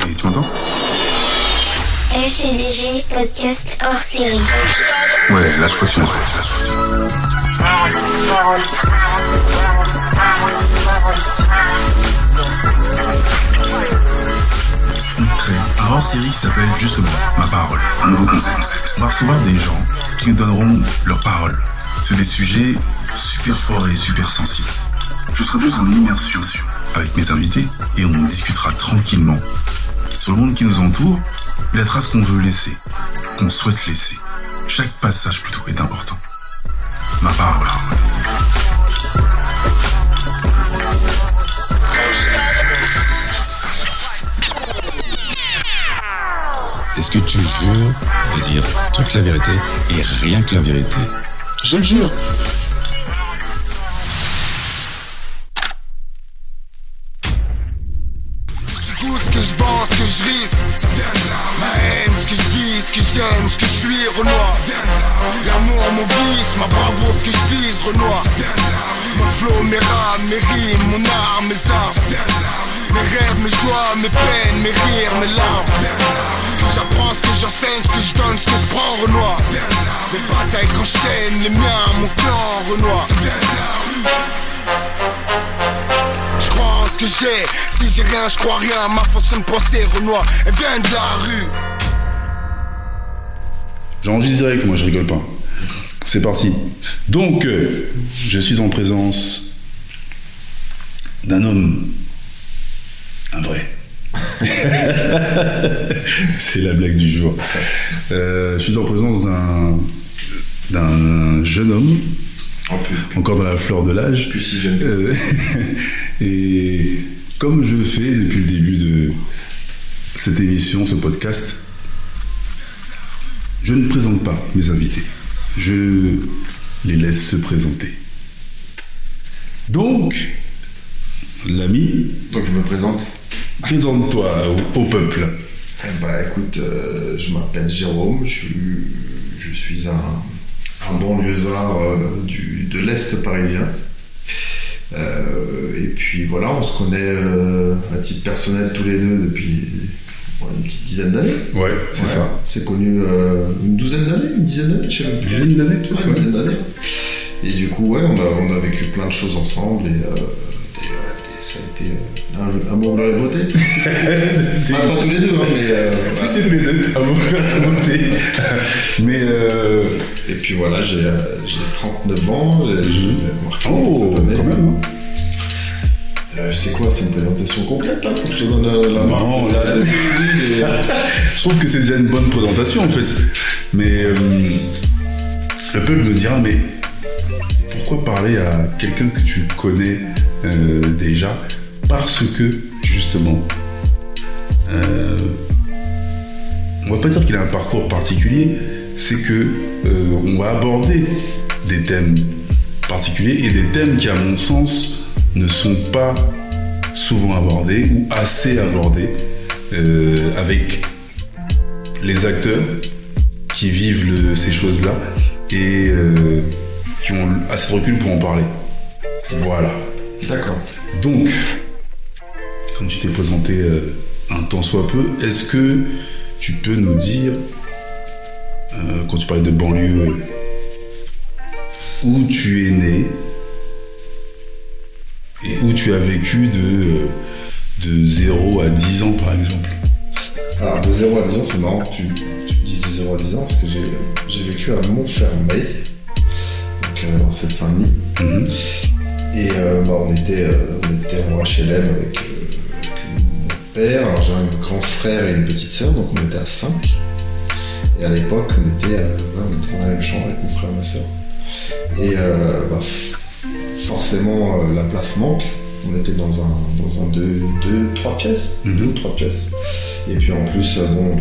Hey, tu m'entends LCDG podcast hors série. Ouais, là je crois que tu m'entends. On crée un hors série qui s'appelle justement Ma parole, un nouveau concept. On va recevoir des gens qui nous donneront leur parole sur des sujets super forts et super sensibles. Je serai juste en immersion avec mes invités et on discutera tranquillement sur le monde qui nous entoure et la trace qu'on veut laisser, qu'on souhaite laisser. Chaque passage plutôt est important. Ma parole. Est-ce que tu jures de dire toute la vérité et rien que la vérité? Je le jure. Ce que je suis, Renoir. L'amour, mon vice, ma bravoure, ce que je vise, Renoir. Mon flow, mes rames, mes rimes, mon art, mes armes. Mes rêves, mes joies, mes peines, mes rires, mes larmes. J'apprends, ce que j'enseigne, ce que je donne, ce que je prends, Renoir. Les batailles qu'enchaîne, les miens, mon clan, Renoir. Je crois en ce que j'ai, si j'ai rien, je crois rien. Ma façon de penser, Renoir, elle vient de la rue. J'enregistre direct, moi je rigole pas. C'est parti. Donc, euh, je suis en présence d'un homme, un vrai. C'est la blague du jour. Euh, je suis en présence d'un d'un jeune homme, encore dans la fleur de l'âge. Plus si jeune. Euh, et comme je fais depuis le début de cette émission, ce podcast, je ne présente pas mes invités. Je les laisse se présenter. Donc, l'ami, Donc je me présente. présente-toi au, au peuple. Eh bah écoute, euh, je m'appelle Jérôme, je suis, je suis un, un banlieusard euh, du, de l'Est parisien. Euh, et puis voilà, on se connaît à titre personnel tous les deux depuis une petite dizaine d'années. Ouais, c'est Ouais, C'est connu euh, une douzaine d'années, une dizaine d'années, je sais même plus. Dizaine d'années, Ouais, une dizaine d'années. Et du coup, ouais, on a, on a vécu plein de choses ensemble et euh, des- des- ça a été euh, un amour, gloire et beauté. C'est- Enfin, pas tous les deux, hein, mais. euh, Si, voilà. c'est tous les deux, à vous à voter. Mais, euh, Et puis voilà, j'ai euh, j'ai 39 ans, j'ai j'ai marqué oh, cette année. quand même, hein. Euh, c'est quoi, c'est une présentation complète là? Faut que je te donne la marque Non, là, la- et, euh, Je trouve que c'est déjà une bonne présentation en fait. Mais euh, le peuple me dira, mais pourquoi parler à quelqu'un que tu connais euh, déjà? Parce que justement, on va pas dire qu'il a un parcours particulier, c'est que on va aborder des thèmes particuliers et des thèmes qui, à mon sens, ne sont pas souvent abordés ou assez abordés euh, avec les acteurs qui vivent le- ces choses-là et euh, qui ont assez de recul pour en parler. Voilà. D'accord. Donc, comme tu t'es présenté euh, un temps soit peu, est-ce que tu peux nous dire, quand tu parlais de banlieue, où tu es né et où tu as vécu de, euh, de 0 à 10 ans, par exemple Alors de 0 à 10 ans, c'est marrant que tu, tu me dises de 0 à 10 ans, parce que j'ai j'ai vécu à Montfermeil, donc euh, dans cette Saint-Denis. Mhm. Et euh, bah, on, était, euh, on était en HLM avec, euh, avec mon père. Alors j'ai un grand frère et une petite sœur, donc on était à 5. Et à l'époque, on, était, euh, on était dans la même chambre avec mon frère et ma sœur. Et euh, bah, forcément, euh, la place manque. On était dans un, dans un 2, 3 pièces. Mhm. Deux ou trois pièces. Et puis en plus, euh, bon,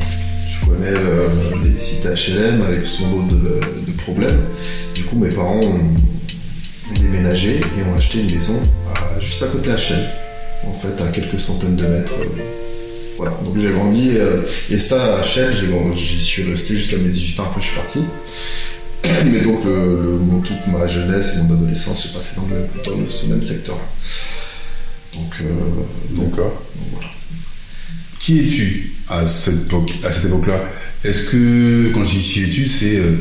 je connais euh, les sites HLM avec son lot de, de problèmes. Du coup, mes parents ont, déménagé et ont acheté une maison à- juste à côté de HLM. En fait, à quelques centaines de mètres. voilà, donc j'ai grandi, euh, et ça, à HL, j'ai grandi- j'y suis resté jusqu'à mes 18 ans, après je suis parti. Mais donc, le, le- mon- toute ma jeunesse et mon adolescence, j'ai passé dans, le dans ce même secteur-là. Donc, euh, donc, voilà. qui es-tu à cette époque, à cette époque-là? Est-ce que quand je dis qui es-tu, c'est euh,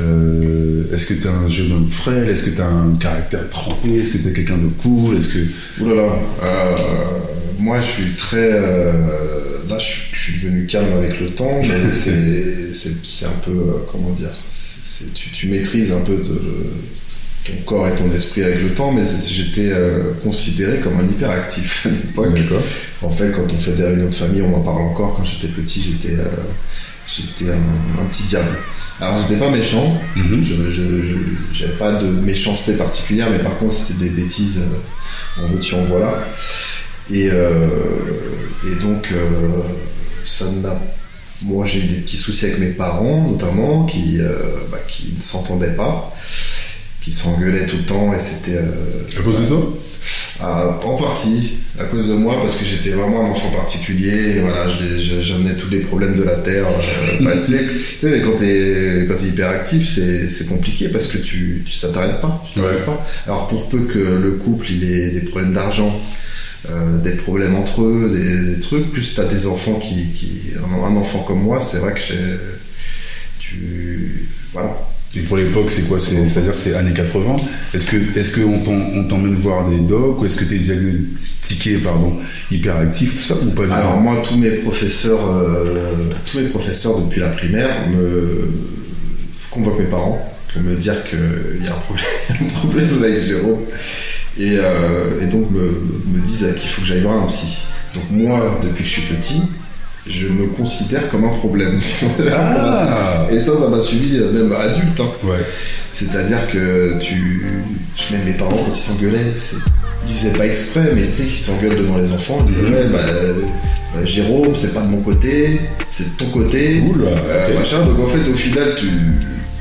euh, est-ce que t'es un jeune homme frêle? Est-ce que t'as un caractère trempé Est-ce que t'es quelqu'un de cool? Est-ce que Ouh là là. Euh, moi, je suis très. là, je, suis- je suis devenu calme avec le temps, mais c'est- c'est c'est un peu. comment dire c'est- tu, tu maîtrises un peu de- ton corps et ton esprit avec le temps, mais j'étais euh, considéré comme un hyperactif à l'époque. En fait, quand on fait des réunions de famille, on en parle encore. Quand j'étais petit, j'étais euh, j'étais un, un petit diable. Alors, j'étais pas méchant, Mhm. je j'avais pas de méchanceté particulière, mais par contre, c'était des bêtises. euh, en veux-tu, en voilà. Et, euh, et donc, ça n'a. Moi, j'ai eu des petits soucis avec mes parents, notamment, qui, euh, bah, qui ne s'entendaient pas, qui s'engueulaient tout le temps, et c'était. euh, À cause de toi ah, en partie, à cause de moi, parce que j'étais vraiment un enfant particulier. et Voilà, j'amenais tous les problèmes de la terre. euh, bah, tu sais, mais quand t'es quand t'es hyperactif, c'est compliqué parce que tu, tu ça t'arrête pas, tu t'arrêtes Ouais. pas. Alors pour peu que le couple il ait des problèmes d'argent, euh, des problèmes entre eux, des, des trucs, plus t'as des enfants qui, qui un, enfant comme moi, c'est vrai que j'ai tu voilà. Et pour l'époque, c'est quoi? C'est- C'est-à-dire que c'est années 80. Est-ce que est-ce qu'on on t'emmène voir des docs ou est-ce que t'es diagnostiqué pardon hyperactif tout ça ou pas Alors moi, tous mes professeurs, euh, tous mes professeurs depuis la primaire me convoquent mes parents pour me dire qu'il y a un problème, un problème avec Jérôme et, euh, et donc me, me disent qu'il faut que j'aille voir un psy. Donc moi, depuis que je suis petit, je me considère comme un problème. Ah Et ça, ça m'a suivi euh, même adulte. hein. Ouais. C'est-à-dire que tu. Même mes parents, quand ils s'engueulaient, ils faisaient pas exprès, mais tu sais, qu'ils s'engueulent devant les enfants, ils disaient Mhm. Ouais, bah, euh, Jérôme, c'est pas de mon côté, c'est de ton côté. Oula, Euh, machin. Donc en fait, au final, tu.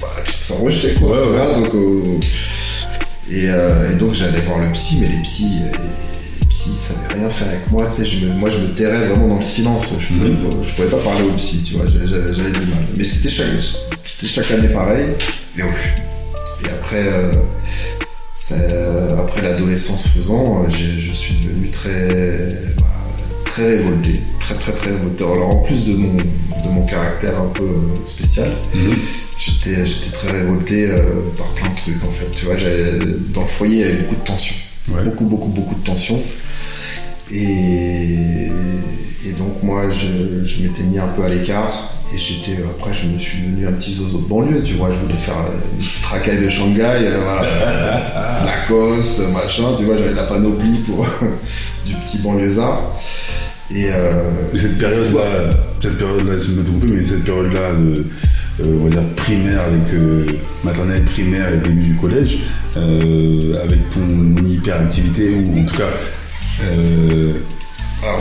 Bah, tu te sens rejeté, quoi. Ouais, ouais. Voilà, donc, euh, et, euh, et donc j'allais voir le psy, mais les psys. euh, les psys savaient rien faire avec moi, tu sais, je me- moi je me tairais vraiment dans le silence, je, pouvais, Mhm. pouvais pas parler au psy, tu vois, j'avais du mal. Mais c'était chaque, année pareil, et, après, euh, ça- après l'adolescence faisant, je suis devenu très, bah, très révolté, très très très révolté. Alors en plus de mon, de mon caractère un peu euh, spécial, Mhm. j'étais j'étais très révolté euh, par plein de trucs en fait. Tu vois, j'avais- dans le foyer il y avait beaucoup de tension, Ouais. beaucoup beaucoup beaucoup de tension. Et, et donc moi je, je m'étais mis un peu à l'écart et j'étais après je me suis devenu un petit zozo de banlieue tu vois je voulais faire une petite racaille de Shanghai euh, voilà Lacoste machin tu vois j'avais de la panoplie pour du petit banlieusard et euh, cette période-là, cette période-là, je me trompe, mais cette période-là, de, euh, on va dire primaire avec euh, maternelle, primaire et début du collège, euh, avec ton hyperactivité ou en tout cas, euh, alors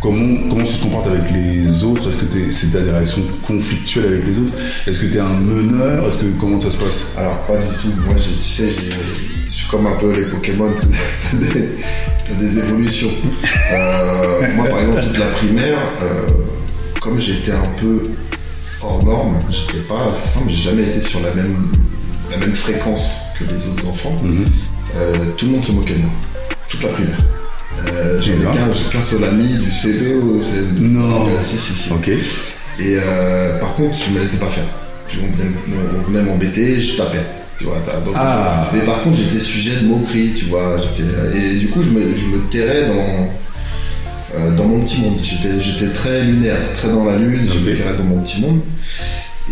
comment comment tu te comportes avec les autres? Est-ce que t'es- c'est des réactions conflictuelles avec les autres? Est-ce que tu es un meneur? Est-ce que comment ça se passe? Alors pas du tout. Moi, j'ai- tu sais, j'ai- je comme un peu les Pokémon. T'as des, des évolutions. Euh, moi, par exemple, toute la primaire, euh, comme j'étais un peu hors norme, j'étais pas. C'est simple, j'ai jamais été sur la même la même fréquence que les autres enfants. Mhm. Euh, tout le monde se moquait de moi. Toute la primaire. J'avais qu'un seul ami du CP au CM2. Non. Euh, si, si, si. Ok. Et tu contre, je me laissais pas faire. Tu- On venait, on venait m'embêter, je tapais. Tu vois, t'as- donc- Ah. Mais par contre, j'étais sujet de moquerie, tu vois. Et du coup, je me, je me terrais dans, euh, dans mon petit monde. J'étais, j'étais très lunaire, très dans la lune, je me terrais dans mon petit monde.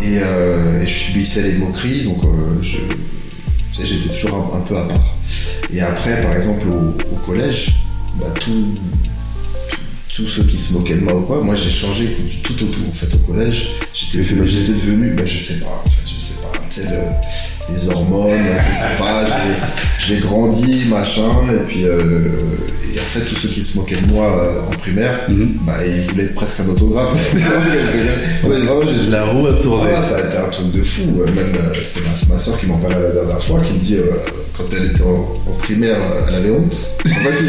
Et, euh, et je subissais les moqueries, donc euh, je, j'étais toujours un, un peu à part. Et après, par exemple, au, au collège, bah, tout, tous ceux qui se moquaient de moi ou quoi, moi j'ai changé du tout au tout en fait au collège. J'étais devenu, bah, je sais pas, en fait, je sais pas, les hormones, pas, j'ai- grandi, machin, et puis euh, et en fait tous ceux qui se moquaient de moi euh, en primaire, Mhm. bah ils voulaient presque un autographe. Ouais, vraiment, j'étais- La roue a tourné. ah, ça a été un truc de fou. Euh, Même euh, c'est ma, ma soeur qui m'en parlait la dernière fois, qui me dit euh, quand elle était en, en primaire, euh, elle avait honte. En fait, tout,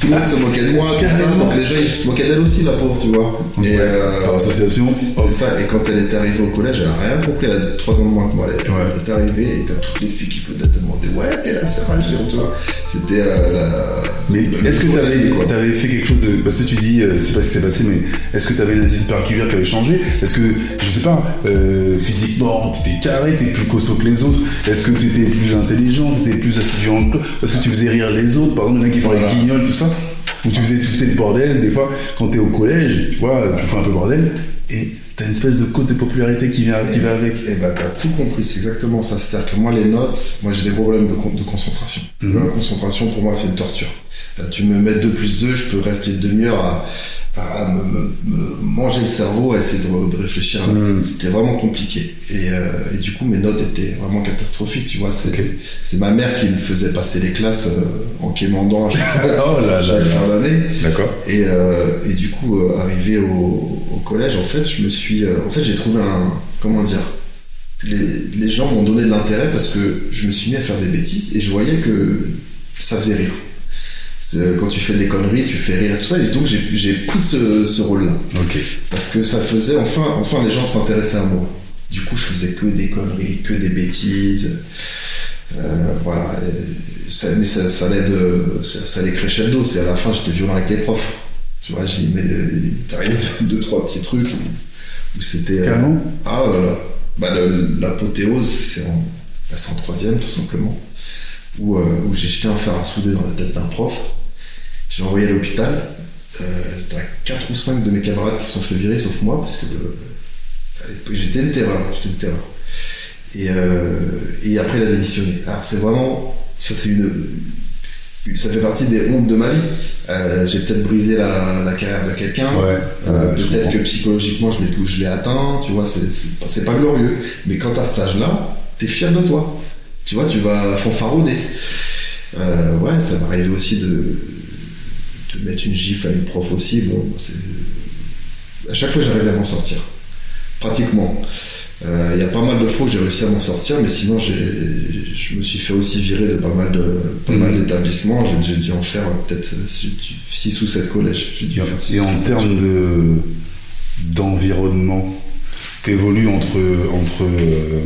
tout le monde se moquait de moi, tout ça, Carrément. donc les gens ils se moquaient d'elle aussi, la pauvre, tu vois. Et euh, Par association. c'est ça. Et quand elle était arrivée au collège, elle a rien compris. Elle a 3 ans de moins que moi. Elle, Ouais. elle est arrivée et t'as toutes les filles qui venaient te demander ouais t'es la sœur Géant, tu vois. C'était euh, la. Mais est-ce que le tu avais, quoi. fait quelque chose de. Parce que tu dis, euh, c'est pas ce qui s'est passé, mais est-ce que tu avais une attitude particulière qui avait changé? Est-ce que, je sais pas, euh, physiquement, tu étais carré, tu plus costaud que les autres Est-ce que tu étais plus intelligent, tu étais plus assidu en Est-ce que tu faisais rire les autres? Par exemple, il y en a qui font Voilà. les guignols, tout ça Ou tu faisais, tu faisais le bordel, des fois, quand t'es au collège, tu vois, tu fais un peu bordel, et t'as une espèce de côte de popularité qui vient, qui va avec. Et bah t'as tout compris, c'est exactement ça. C'est-à-dire que moi les notes, moi j'ai des problèmes de, con- de concentration. Mhm. La concentration pour moi c'est une torture. Euh, tu me mets 2 plus 2, je peux rester une demi-heure à, à me, manger le cerveau, à essayer de, de réfléchir. Mhm. C'était vraiment compliqué. Et, euh, et du coup mes notes étaient vraiment catastrophiques, tu vois. C'est Ok. c'est ma mère qui me faisait passer les classes euh, en quémandant à chaque. Oh chaque fin d'année. D'accord. Et, euh, et du coup, euh, arrivé au, au collège, en fait, je me suis, en fait, j'ai trouvé un, comment dire, les, les gens m'ont donné de l'intérêt parce que je me suis mis à faire des bêtises et je voyais que ça faisait rire. C'est- Quand tu fais des conneries, tu fais rire et tout ça, et donc j'ai pris ce, ce rôle-là parce que ça faisait, enfin, enfin, les gens s'intéressaient à moi. Du coup, je faisais que des conneries, que des bêtises. Euh, voilà. Ça, mais ça, ça allait de, ça, ça allait crescendo. C'est à la fin, j'étais violent avec les profs. Tu vois, j'ai mais il arrivé deux, deux, trois petits trucs où, où c'était. euh, ah là là. Bah, l'apothéose, c'est en, bah, c'est en troisième, tout simplement. Où, euh, où j'ai jeté un fer à souder dans la tête d'un prof. J'ai envoyé à l'hôpital. Euh, T'as quatre ou cinq de mes camarades qui se sont fait virer, sauf moi, parce que j'étais une terreur. J'étais une terreur. Et, euh, et après, il a démissionné. Alors, c'est vraiment. Ça, c'est une. Ça fait partie des hontes de ma vie. Euh, j'ai peut-être brisé la, la carrière de quelqu'un. Ouais. Euh, peut-être que psychologiquement je l'ai je l'ai atteint, tu vois, c'est- c'est pas, c'est pas glorieux. Mais quand à cet âge-là, t'es fier de toi. Tu vois, tu vas fanfaronner. Euh, ouais, ça m'est arrivé aussi de, de mettre une gifle à une prof aussi. Bon. À chaque fois, j'arrivais à m'en sortir. Pratiquement. Euh, Il y a pas mal de fois où j'ai réussi à m'en sortir, mais sinon, je me suis fait aussi virer de pas mal de, pas mal Mhm. d'établissements. J'ai, dû en faire euh, peut-être 6 ou 7 collèges. Dû Et, faire six et ou en termes de d'environnement, t'évolues entre entre euh,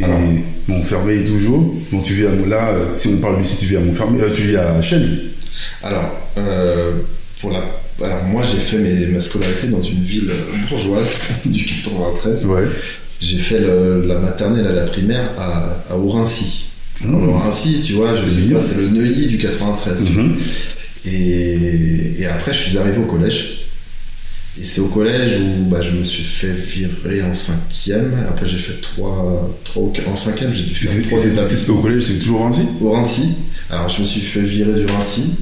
et Alors. Montfermeil toujours. Bon, tu vis à là, euh, si on parle d'ici, tu vis à Montfermeil, euh, tu vis à Chelles. Alors, euh, pour la, alors moi j'ai fait mes, ma scolarité dans une ville bourgeoise du 93. Ouais. J'ai fait le- la maternelle à la primaire à, à. Mmh. Alors, Aurincy, tu vois, je C'est sais pas, c'est le Neuilly du 93. tu vois. Mhm. Et, et après, je suis arrivé au collège. Et c'est au collège où bah, je me suis fait virer en cinquième. Après, j'ai fait trois, trois en cinquième, j'ai dû faire trois établissements Au collège, c'est toujours ainsi au Rincy. Alors, je me suis fait virer du Rincy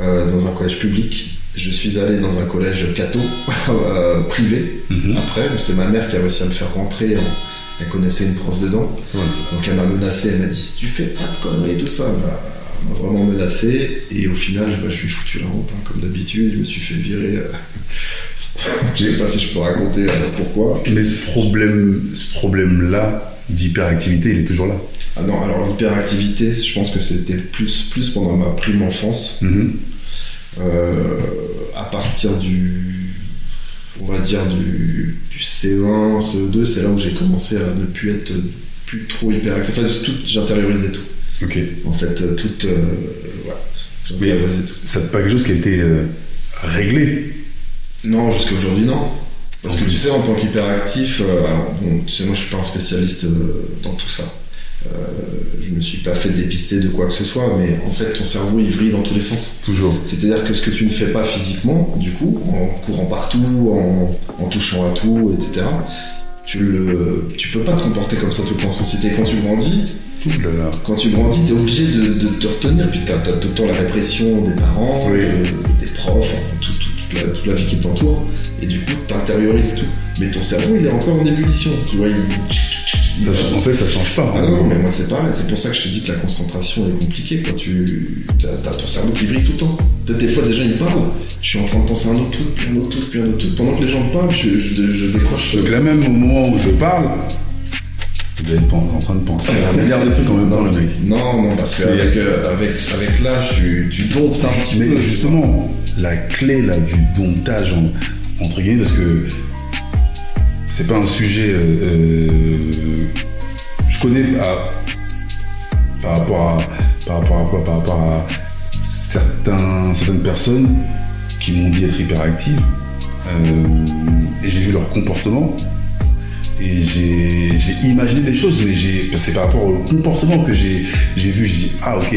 euh, dans un collège public. Je suis allé dans un collège catho euh, privé. Mhm. Après, c'est ma mère qui a réussi à me faire rentrer. en- Elle connaissait une prof dedans. Donc, elle m'a menacé. Elle m'a dit si tu fais pas de conneries, tout ça. Bah, m'a vraiment menacé. Et au final, bah, je lui ai foutu la honte, hein, comme d'habitude. Je me suis fait virer. euh. je sais pas si je peux raconter euh, pourquoi. Mais ce problème, ce problème-là d'hyperactivité, il est toujours là. Ah non, alors l'hyperactivité, je pense que c'était plus, plus pendant ma prime enfance. Mhm. Euh, à partir du, on va dire du, du C1, CE2, c'est là où j'ai commencé à ne plus être plus trop hyperactif. Enfin, tout, j'intériorisais tout. Ok. En fait, euh, tout, euh, voilà, Mais c'est pas quelque chose qui a été euh, réglé. Non, jusqu'à aujourd'hui, non. Parce que tu sais, en tant qu'hyperactif, euh, alors, bon, tu sais, moi je suis pas un spécialiste euh, dans tout ça. Je me suis pas fait dépister de quoi que ce soit, mais en fait, ton cerveau il vrille dans tous les sens. Toujours. C'est-à-dire que ce que tu ne fais pas physiquement, du coup, en courant partout, en, en touchant à tout, etc., tu le, tu peux pas te comporter comme ça tout le temps en société. Quand tu grandis, Ouh là là. quand tu grandis, t'es obligé de, de te retenir. Puis t'as, t'as tout le temps la répression des parents, Oui. de- des profs, enfin, tout- tout- toute, la, toute la vie qui t'entoure. Et du coup, t'intériorises tout. Mais ton cerveau, il est encore en ébullition. Tu vois, il, il Ça- en fait, ça change pas. ah hein. non, non, mais moi c'est pareil, c'est pour ça que je te dis que la concentration est compliquée quand tu. T'as, t'as ton cerveau qui vrille tout le temps. Peut-être des fois, déjà, ils parlent, je suis en train de penser à un autre truc, puis un autre truc, puis un autre truc. Pendant que les gens me parlent, je, je, je décroche. Donc là même au moment où je parle, vous devez être en train de penser à un milliard de trucs en même temps, le mec. Non, non, parce qu'avec euh, avec, avec l'âge, tu, tu domptes un petit peu. Mais justement, la clé là du domptage en- entre guillemets, parce que c'est pas un sujet. euh, euh, je connais à- par rapport à par rapport à quoi? Par rapport à certains certaines personnes qui m'ont dit être hyperactives euh, et j'ai vu leur comportement et j'ai imaginé des choses, mais c'est par rapport au comportement que j'ai vu. Je dis ah ok,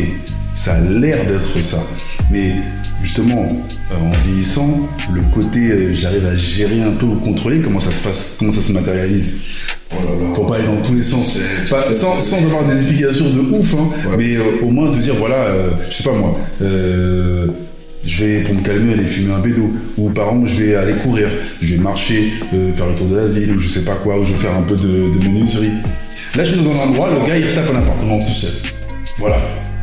ça a l'air d'être ça, mais justement euh, en vieillissant, le côté euh, j'arrive à gérer un peu ou contrôler comment ça se passe, comment ça se matérialise. Oh là là. Pour pas aller dans tous les sens, Pas- sans, sans avoir des explications de ouf, hein, Ouais. mais euh, au moins de dire voilà, euh, je sais pas moi. Je vais, pour me calmer, aller fumer un bédo. Ou par exemple, je vais aller courir. Je vais marcher, euh, faire le tour de la ville, ou je sais pas quoi, ou je vais faire un peu de, menuiserie. Là, je suis dans un endroit, le gars, il retape un appartement tout seul. Voilà.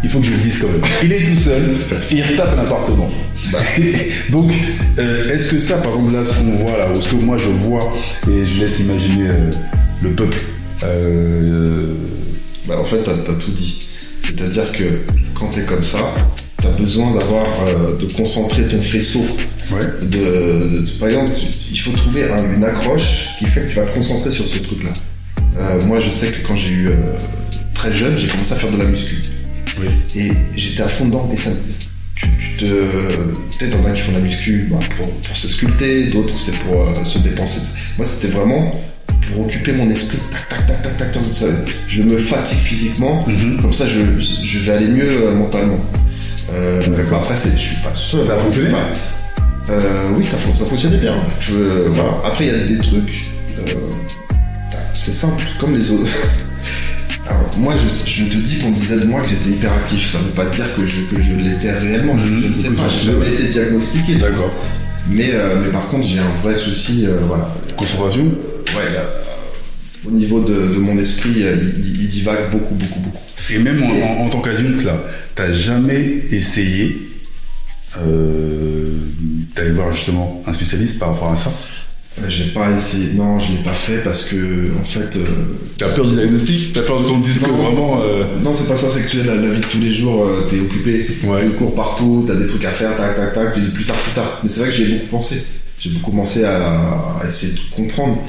Il faut que je le dise quand même. Il est tout seul, il retape un appartement. Donc, euh, est-ce que ça, par exemple, là, ce qu'on voit là, ou ce que moi je vois, et je laisse imaginer euh, le peuple, Bah, en fait, t'as as tout dit. C'est-à-dire que quand t'es comme ça, t'as besoin d'avoir, euh, de concentrer ton faisceau. ouais. De, de- par exemple, tu- il faut trouver un- une accroche qui fait que tu vas te concentrer sur ce truc-là. Euh, moi, je sais que quand j'ai eu euh, très jeune, j'ai commencé à faire de la muscu. Oui. Et j'étais à fond dedans. Et ça, tu, tu te. Peut-être t'en as qui font de la muscu bah, pour, pour se sculpter, d'autres c'est pour se dépenser. Moi, c'était vraiment pour occuper mon esprit. Tac, tac, tac, tac, tac, tac. Ça, je me fatigue physiquement. Mhm. Comme ça, je, je vais aller mieux mentalement. Euh, D'accord. Après, c'est- je suis pas seul. Ça a hein, fonctionné Euh, Oui, ça, fon- ça fonctionnait bien. Je, voilà. Après, il y a des trucs. euh, c'est simple, comme les autres. Alors, moi, je, je te dis qu'on disait de moi que j'étais hyperactif. Ça ne veut pas dire que je, que je l'étais réellement. Je, je ne sais pas. J'ai jamais été diagnostiqué. D'accord. Mais, euh, mais par contre, j'ai un vrai souci. euh, voilà. Concentration? Ouais, au niveau de, de mon esprit, euh, il, il divague beaucoup, beaucoup, beaucoup. Et même en, en- en tant qu'adulte, là, t'as jamais essayé euh, d'aller voir justement un spécialiste par rapport à ça? Euh, J'ai pas essayé. Non, je l'ai pas fait parce que, en fait. euh, T'as peur du diagnostic? T'as peur de que Non. vraiment... euh, Non, c'est pas ça, c'est que tu es la, la vie de tous les jours, euh, t'es occupé, Ouais. tu cours partout, t'as des trucs à faire, tac, tac, tac, tu dis plus tard, plus tard. Mais c'est vrai que j'ai beaucoup pensé. J'ai beaucoup pensé à, à essayer de comprendre.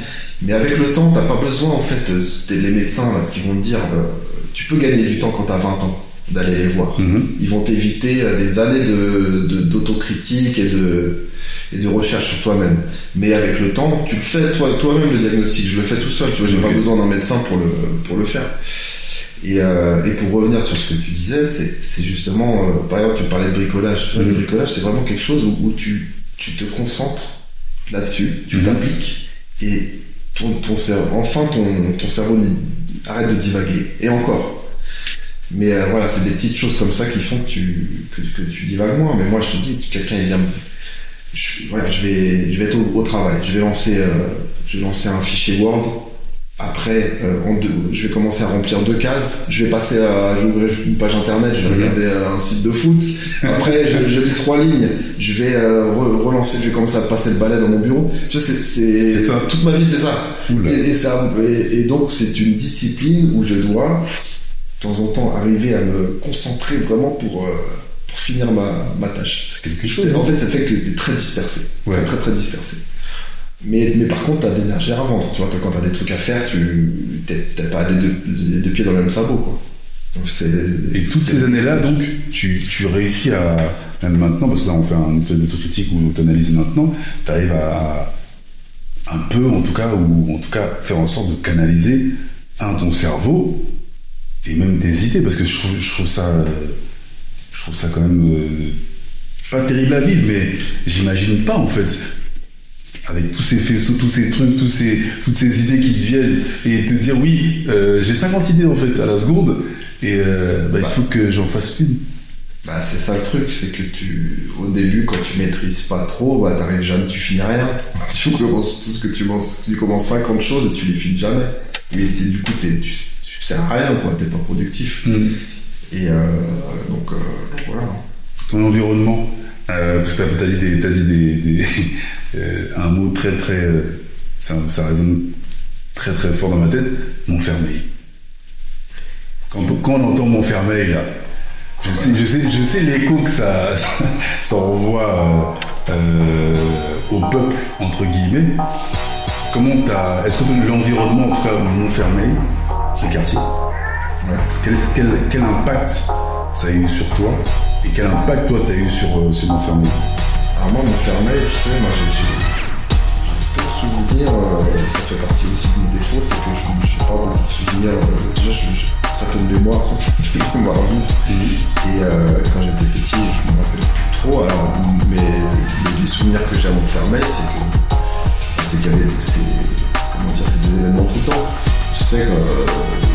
Mais avec le temps, t'as pas besoin, en fait, les médecins, là, ce qu'ils vont te dire, euh, tu peux gagner du temps quand t'as 20 ans, d'aller les voir. mhm. Ils vont t'éviter euh, des années de, de- d'autocritique et de, et de recherche sur toi-même. Mais avec le temps, tu le fais toi, toi-même le diagnostic. Je le fais tout seul, tu vois, j'ai Ok. pas besoin d'un médecin pour le, pour le faire. Et, euh, et pour revenir sur ce que tu disais, c'est, justement, euh, par exemple, tu parlais de bricolage. Tu vois, Mhm. Le bricolage, c'est vraiment quelque chose où, où tu, tu te concentres là-dessus, tu Mhm. t'appliques et ton, cerveau, enfin ton, cerveau arrête de divaguer. Et encore. Mais euh, voilà, c'est des petites choses comme ça qui font que tu, que, divagues moins. Mais moi, je te dis, quelqu'un vient me- je, vais, être au, au travail. Je vais lancer, euh, je vais lancer un fichier Word. Après, euh, en deux- je vais commencer à remplir deux cases. Je vais passer à, je vais ouvrir une page internet. Je vais Mhm. regarder un site de foot. Après, je, je lis trois lignes. Je vais euh, re- relancer. Je vais commencer à passer le balai dans mon bureau. Tu vois, c'est, toute ma vie, c'est ça. Et, et ça, et, et donc c'est une discipline où je dois de temps en temps arriver à me concentrer vraiment pour, euh, pour finir ma, ma tâche. C'est quelque chose. En fait, ça fait que tu es très dispersé. Ouais. Très, très, très dispersé. Mais, mais par contre, tu as de l'énergie à revendre. Tu vois, quand tu as des trucs à faire, tu n'as pas les deux, les deux pieds dans le même sabot. Quoi. Donc, Et toutes ces années-là, donc, tu, tu réussis à, même maintenant, parce que là on fait un espèce d'autocritique où tu analyses maintenant, tu arrives à, un peu, en tout cas, ou en tout cas, faire en sorte de canaliser, un, ton cerveau, et même tes idées, parce que je trouve, je trouve ça, je trouve ça quand même euh, pas terrible à vivre, mais j'imagine pas, en fait, avec tous ces faisceaux, tous ces trucs, tous ces, toutes ces idées qui te viennent, et te dire oui, euh, j'ai 50 idées en fait à la seconde, et euh, bah, il faut que j'en fasse une. bah, c'est ça le truc, c'est que tu, au début, quand tu maîtrises pas trop, bah, t'arrives jamais, tu finis rien. tu commences tout ce que tu commences, tu commences 50 choses et tu les finis jamais. Mais du coup, t'es, tu, tu sers à rien, quoi, t'es pas productif. Et euh, donc, euh, donc voilà. Ton environnement, euh, parce que t'as as dit, des, t'as dit des, des- euh, un mot très très, euh, ça, ça résonne très très fort dans ma tête, Montfermeil. Quand on, quand on entend Montfermeil là, je sais, je sais, je sais l'écho que ça, ça, envoie euh, euh, au peuple entre guillemets. comment t'as. Est-ce que l'environnement, en tout cas Montfermeil, le quartier, Ouais. quel, quel, quel impact ça a eu sur toi et quel impact toi t'as eu sur, euh, sur Montfermeil Alors moi, Montfermeil, tu sais, moi j'ai peu de souvenirs, euh, ça fait partie aussi de mes défauts, c'est que je n'ai pas beaucoup de souvenirs. euh, déjà, je- j'ai très peu de mémoire, de mémoire. Et euh, quand j'étais petit, je ne me rappelle plus trop. Alors, mais les, les souvenirs que j'ai à Montfermeil, c'est que c'est qu'il y avait des, comment dire, c'est des événements tout le temps. Tu sais que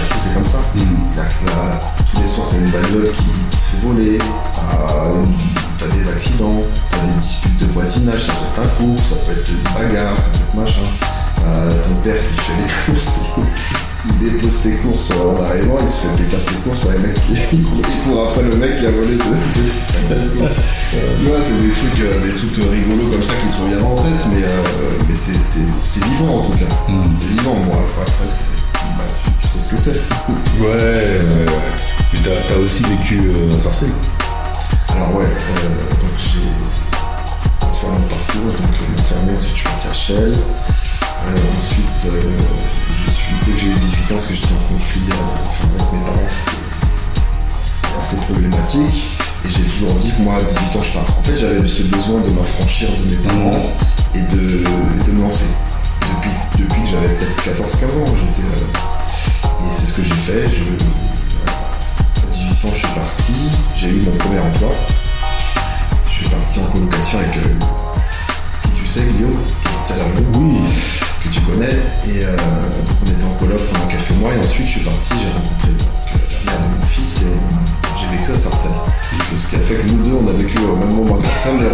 euh, c'est comme ça. C'est-à-dire que là, tous les soirs, t'as une bagnole qui, qui se fait voler, t'as des accidents, t'as des disputes de voisinage, ça peut être un couple, ça peut être une bagarre, ça peut être machin. T'as ton père qui fait les courses, il dépose ses courses en arrivant, il se fait péter ses courses, le mec il court, il court après le mec qui a volé ses, ses sacs de courses. Tu vois, c'est des trucs, euh, des trucs rigolos comme ça qui te reviennent en tête, mais, euh, mais c'est, vivant en tout cas. C'est vivant, moi. Après, c'est, bah, tu, tu sais ce que c'est. Ouais. Mais t'as, t'as aussi vécu euh, à Sarcelles. Alors ouais, euh, donc j'ai fait mon parcours en tant qu'enfermé, ensuite je suis parti à Shell. Euh, ensuite, euh, je suis, dès que j'ai eu 18 ans, parce que j'étais en conflit euh, avec mes parents, c'était c'était assez problématique. Et j'ai toujours dit que moi, à 18 ans, je pars. En fait, j'avais ce besoin de m'affranchir de mes parents et de, et de me lancer. Depuis, depuis que j'avais peut-être 14-15 ans, j'étais... euh, et c'est ce que j'ai fait. Je, à 18 ans, je suis parti. J'ai eu mon premier emploi. Je suis parti en colocation avec euh, qui tu sais, Guillaume, qui à la Oui. que tu connais. Et euh, donc on était en coloc pendant quelques mois. Et ensuite, je suis parti, j'ai rencontré mon fils et j'ai vécu à Sarcelles. Ce qui a fait que nous deux, on a vécu au même moment à Sarcelles. mais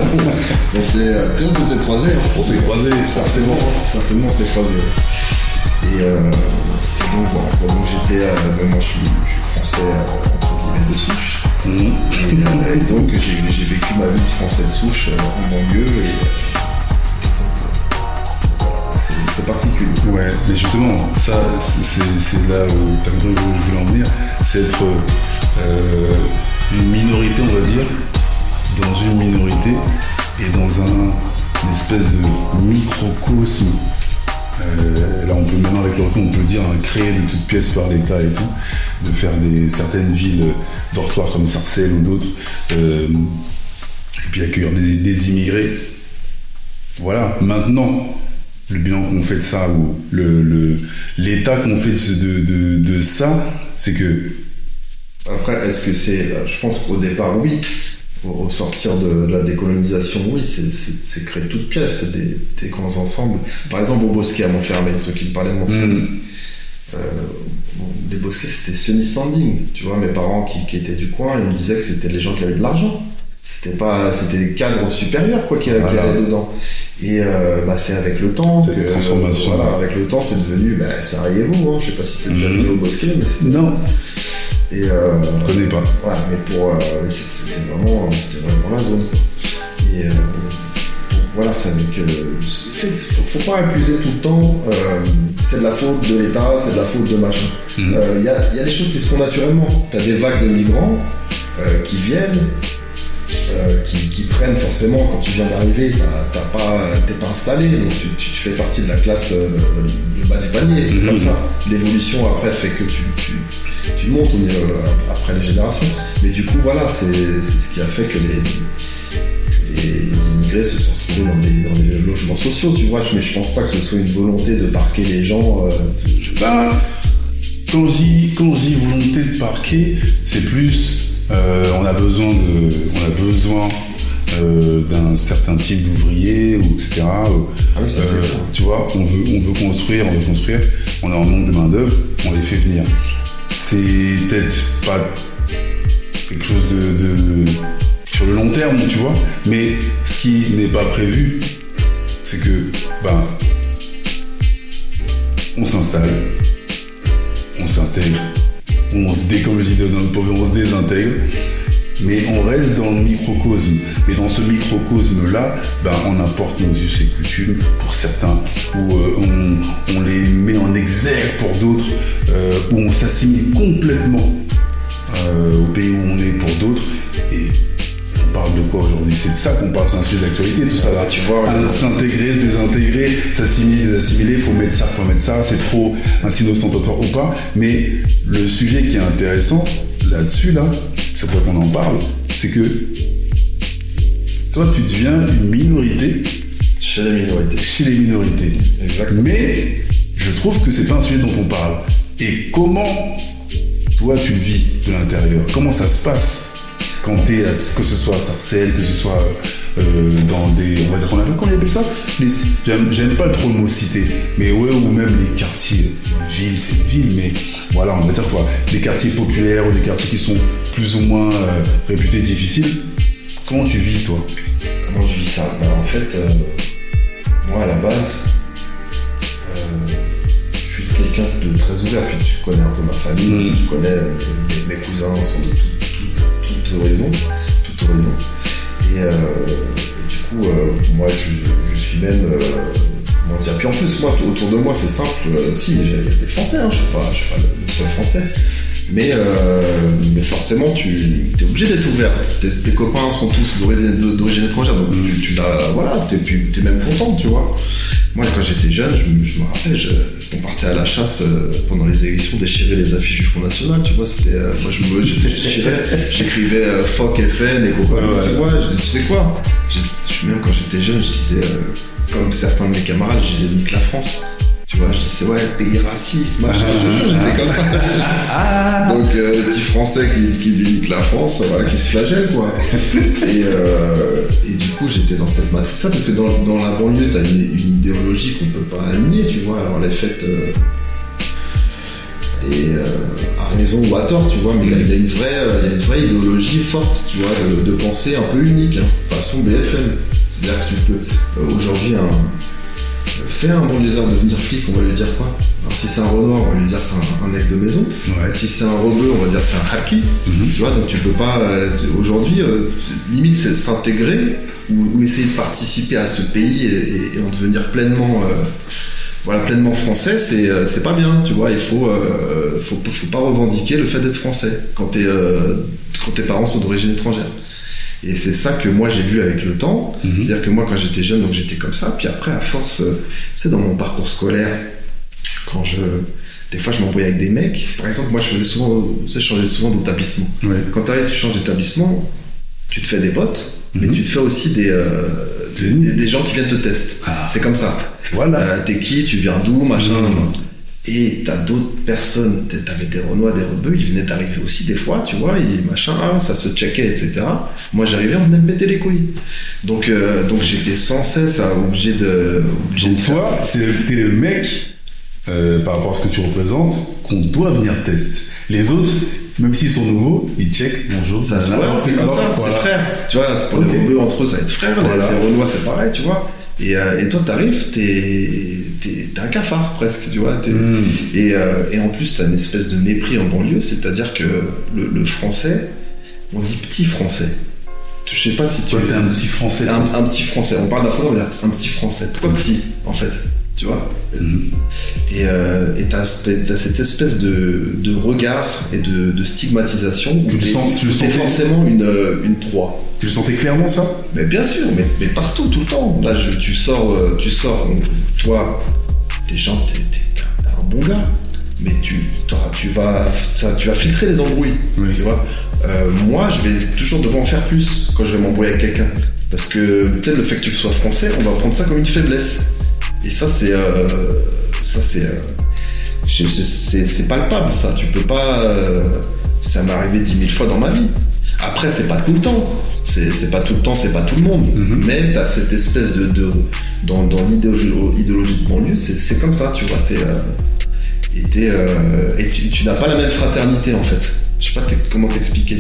on, on s'est peut-être croisés. hein. On s'est croisés, certainement. Certainement, on s'est croisés. Et, euh, et donc. Bon, donc j'étais, euh, moi je suis, je suis français euh, entre guillemets de souche. Mhm. Et, euh, et donc j'ai vécu ma vie de français de souche en banlieue et, c'est particulier. Ouais, mais justement, ça, c'est- là où je voulais en venir. C'est être euh, une minorité, on va dire, dans une minorité et dans un une espèce de microcosme. Euh, là, on peut maintenant, avec le recul, on peut dire hein, créé de toutes pièces par l'État et tout, de faire des certaines villes dortoirs comme Sarcelles ou d'autres, euh, et puis accueillir des immigrés voilà, maintenant, le bilan qu'on fait de ça, ou le, le- l'état qu'on fait de, de, ça, c'est que. Après, est-ce que c'est. euh, Je pense qu'au départ, oui. Pour ressortir de la décolonisation, oui, c'est- créer toutes pièces, c'est des, des grands ensembles. Par exemple, au Bosquet à Montfermeil, toi qui me parlais de Montfermeil. Euh, bon, les Bosquets, c'était semi-standing. Tu vois, mes parents qui, qui étaient du coin, ils me disaient que c'était les gens qui avaient de l'argent. C'était pas, c'était les cadres supérieurs quoi qui, qui Voilà. allaient dedans. Et euh, bah, c'est avec le temps que transformation. voilà, avec le temps, c'est devenu. Bah, Sarajevo, hein. je sais pas si t'es déjà Mhm. venu au Bosquet, mais c'était. non, Et euh, je connais pas. voilà, mais pour, euh, c'est- c'était vraiment, c'était vraiment la zone. Et euh, voilà, c'est avec. euh, en fait, faut, faut pas accuser tout le temps. euh, c'est de la faute de l'État, c'est de la faute de machin. Il Mhm. y, a, y a des choses qui se font naturellement. T'as des vagues de migrants euh, qui viennent. Euh, qui, qui prennent forcément quand tu viens d'arriver, t'as- t'as pas, t'es pas installé, donc tu, fais partie de la classe euh, le bas du panier, c'est Mhm. comme ça. L'évolution après fait que tu, tu, tu montes on est, euh, après les générations. Mais du coup, voilà, c'est c'est ce qui a fait que les, immigrés se sont retrouvés dans des, dans des logements sociaux, tu vois. Mais je pense pas que ce soit une volonté de parquer les gens. quand je dis, quand je dis volonté de parquer, c'est plus, euh, on a besoin de, on a besoin euh, d'un certain type d'ouvrier ou etc. Ah oui, ça, c'est Euh, vrai. tu vois, on veut, on veut construire, on veut construire, on est en manque de main d'œuvre, on les fait venir. C'est peut-être pas quelque chose de, de sur le long terme, tu vois, mais ce qui n'est pas prévu, c'est que ben on s'installe, on s'intègre, on se dé, comme je dis on se désintègre, mais on reste dans le microcosme. Et dans ce microcosme-là, ben, on apporte nos us et coutumes pour certains, ou euh, on, les met en exergue pour d'autres, euh, où on s'assigne complètement euh, au pays où on est pour d'autres, et parle de quoi aujourd'hui? C'est de ça qu'on parle, c'est un sujet d'actualité, tout ça là. Tu vois, Ah, s'intégrer, se désintégrer, s'assimiler, désassimiler, faut mettre ça, faut mettre ça, c'est trop un ostentatoire ou pas. Mais le sujet qui est intéressant là-dessus, là, c'est pour ça qu'on en parle, c'est que toi, tu deviens une minorité Chez les minorités. chez les minorités. Exactement. Mais je trouve que c'est pas un sujet dont on parle. Et comment toi tu le vis de l'intérieur? Comment ça se passe? Quand t'es à- que ce soit à Sarcelles, que ce soit euh, dans des, on va dire qu'on appelle, comment on appelle ça? J'aime j'aime pas trop le mot cité, mais ouais, ou même les quartiers, ville, c'est une ville, mais voilà, on va dire quoi, des quartiers populaires ou des quartiers qui sont plus ou moins euh, réputés difficiles. Comment tu vis toi? Comment je vis ça? Ben, En fait, euh, moi à la base, je suis quelqu'un de très ouvert. Puis tu connais un peu ma famille, Mm. tu connais mes, mes cousins sont de tout- tout- toutes horizons, tout horizon. Et, euh, et du coup, euh, moi je, suis même euh, comment dire. Puis en plus, moi autour de moi, c'est simple. si, il y a des Français, hein, je suis pas, je suis pas le seul Français. Mais, euh, mais forcément, tu es obligé d'être ouvert. Tes, tes copains sont tous d'origine étrangère, donc tu, tu l'as- voilà, t'es, t'es même content, tu vois. Moi, quand j'étais jeune, je, me- je me rappelle, je- on partait à la chasse euh, pendant les élections, déchirer les affiches du Front National, tu vois. C'était, euh, moi, j'écrivais euh, Foc FN et compagnie, Ouais, tu vois. je- tu sais quoi? Même quand j'étais jeune, je disais, comme certains de mes camarades, je disais nique la France. Tu vois, je disais, ouais, pays raciste, machin, je te jure, j'étais comme ça. Donc, euh, petit français qui, qui dénique la France, voilà, qui se flagelle, quoi. Et, euh, et du coup, j'étais dans cette matrice-là, parce que dans, dans la banlieue, t'as une, une idéologie qu'on peut pas nier, tu vois. Alors, est faite. euh, est, euh, à raison ou à tort, tu vois, mais il y a- une vraie, euh, il y a une vraie idéologie forte, tu vois, de, de pensée un peu unique, hein, façon BFM. C'est-à-dire que tu peux, euh, aujourd'hui, un, fais un banlieusard devenir flic, on va lui dire quoi Alors, si c'est un Renoir, on va lui dire c'est un, un mec de maison. Ouais. Si c'est un rebeu, on va dire c'est un hacky. Mhm. Tu vois, donc tu peux pas. euh, Aujourd'hui, euh, limite, c'est s'intégrer ou, ou essayer de participer à ce pays et, et- et en devenir pleinement. euh, voilà, pleinement français, c'est euh, c'est pas bien, tu vois. Il faut, faut, faut pas revendiquer le fait d'être français quand, quand tes parents sont d'origine étrangère. Et c'est ça que moi j'ai vu avec le temps. Mhm. C'est-à-dire que moi, quand j'étais jeune, donc j'étais comme ça. Puis après, à force, euh, tu sais, dans mon parcours scolaire, quand je. Des fois, je m'embrouillais avec des mecs. Par exemple, moi, je faisais souvent. Je changeais souvent d'établissement. Ouais. Quand tu arrives, tu changes d'établissement, tu te fais des potes, mais Mhm. tu te fais aussi des, euh, Des- gens qui viennent te tester. Ah. C'est comme ça. Voilà. Euh, T'es qui Tu viens d'où Machin. Mhm. Et t'as d'autres personnes, t'avais des Renois, des Rebeux, ils venaient d'arriver aussi des fois, tu vois, et machin, ah, ça se checkait, etc. Moi j'arrivais, on venait me péter les couilles. Donc, euh, donc j'étais sans cesse à- obligé de. Obligé Donc de toi, t'es le mec, euh, par rapport à ce que tu représentes, qu'on doit venir tester. Les autres, même s'ils sont nouveaux, ils checkent, bonjour, Ça voit, c'est comme ça, voilà. c'est frère. Tu vois, pour les Rebeux entre eux, ça va être frère, les- les, Renois c'est pareil, tu vois. Et, euh, et toi t'arrives, t'es un cafard presque, tu vois. t'es- Mm. Et, euh, et en plus, t'as une espèce de mépris en banlieue, c'est-à-dire que le, le français, on dit petit français. Je sais pas si tu Toi, t'es un petit français. un, un petit français. On parle d'un français, on un petit français. Pourquoi petit, en fait? Tu vois. Et euh, t'as t'as cette espèce de, de regard et de, de stigmatisation. où Tu le sens- tu le sentais forcément une, euh, une proie. Tu le sentais clairement ça? Mais bien sûr, mais, mais partout, tout le temps. Là, je- tu sors, euh, tu sors, on- toi, t'es gens, t'es un bon gars, mais tu, vas, ça, tu vas filtrer les embrouilles, Oui. tu vois. Euh, moi, je vais toujours devoir en faire plus quand je vais m'embrouiller avec quelqu'un, parce que sais, le fait que tu sois français, on va prendre ça comme une faiblesse. Et ça, c'est, euh, ça, c'est, euh, c'est, c'est palpable, ça. Tu peux pas, euh, ça m'est arrivé dix mille fois dans ma vie. Après, c'est pas tout le temps. C'est, pas tout le temps, c'est pas tout le monde. Mhm. Mais t'as cette espèce de, de dans, dans l'idéologie idéologie de banlieue, c'est, c'est comme ça, tu vois. T'es, euh, et et tu, tu n'as pas la même fraternité en fait. Je sais pas comment t'expliquer.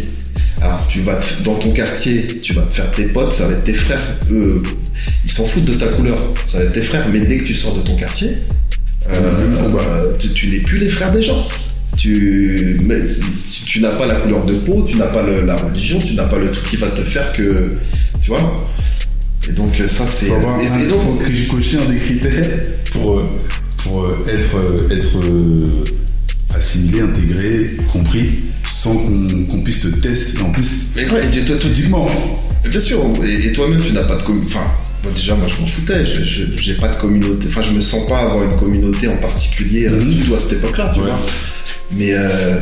Alors tu vas te- dans ton quartier, tu vas te faire tes potes, ça va être tes frères. Eux, ils s'en foutent de ta couleur. Ça va être tes frères. Mais dès que tu sors de ton quartier, euh, Même combat. euh, tu, tu n'es plus les frères des gens. Tu, mais tu, tu n'as pas la couleur de peau, tu n'as pas le- la religion, tu n'as pas le truc qui va te faire que, tu vois. Et donc euh, ça c'est. Donc, faut cocher un des critères pour, euh, pour euh, être, euh, être euh, assimilé, intégré, compris, sans qu'on puisse te tester. En plus, Mais ouais, et toi, physiquement. Bien sûr, et, et toi-même tu n'as pas de communauté. Enfin, moi, déjà moi je m'en foutais, je- j'ai pas de communauté. Enfin, je me sens pas avoir une communauté en particulier, euh, Mhm. surtout à cette époque-là, tu Ouais. vois. Mais, euh,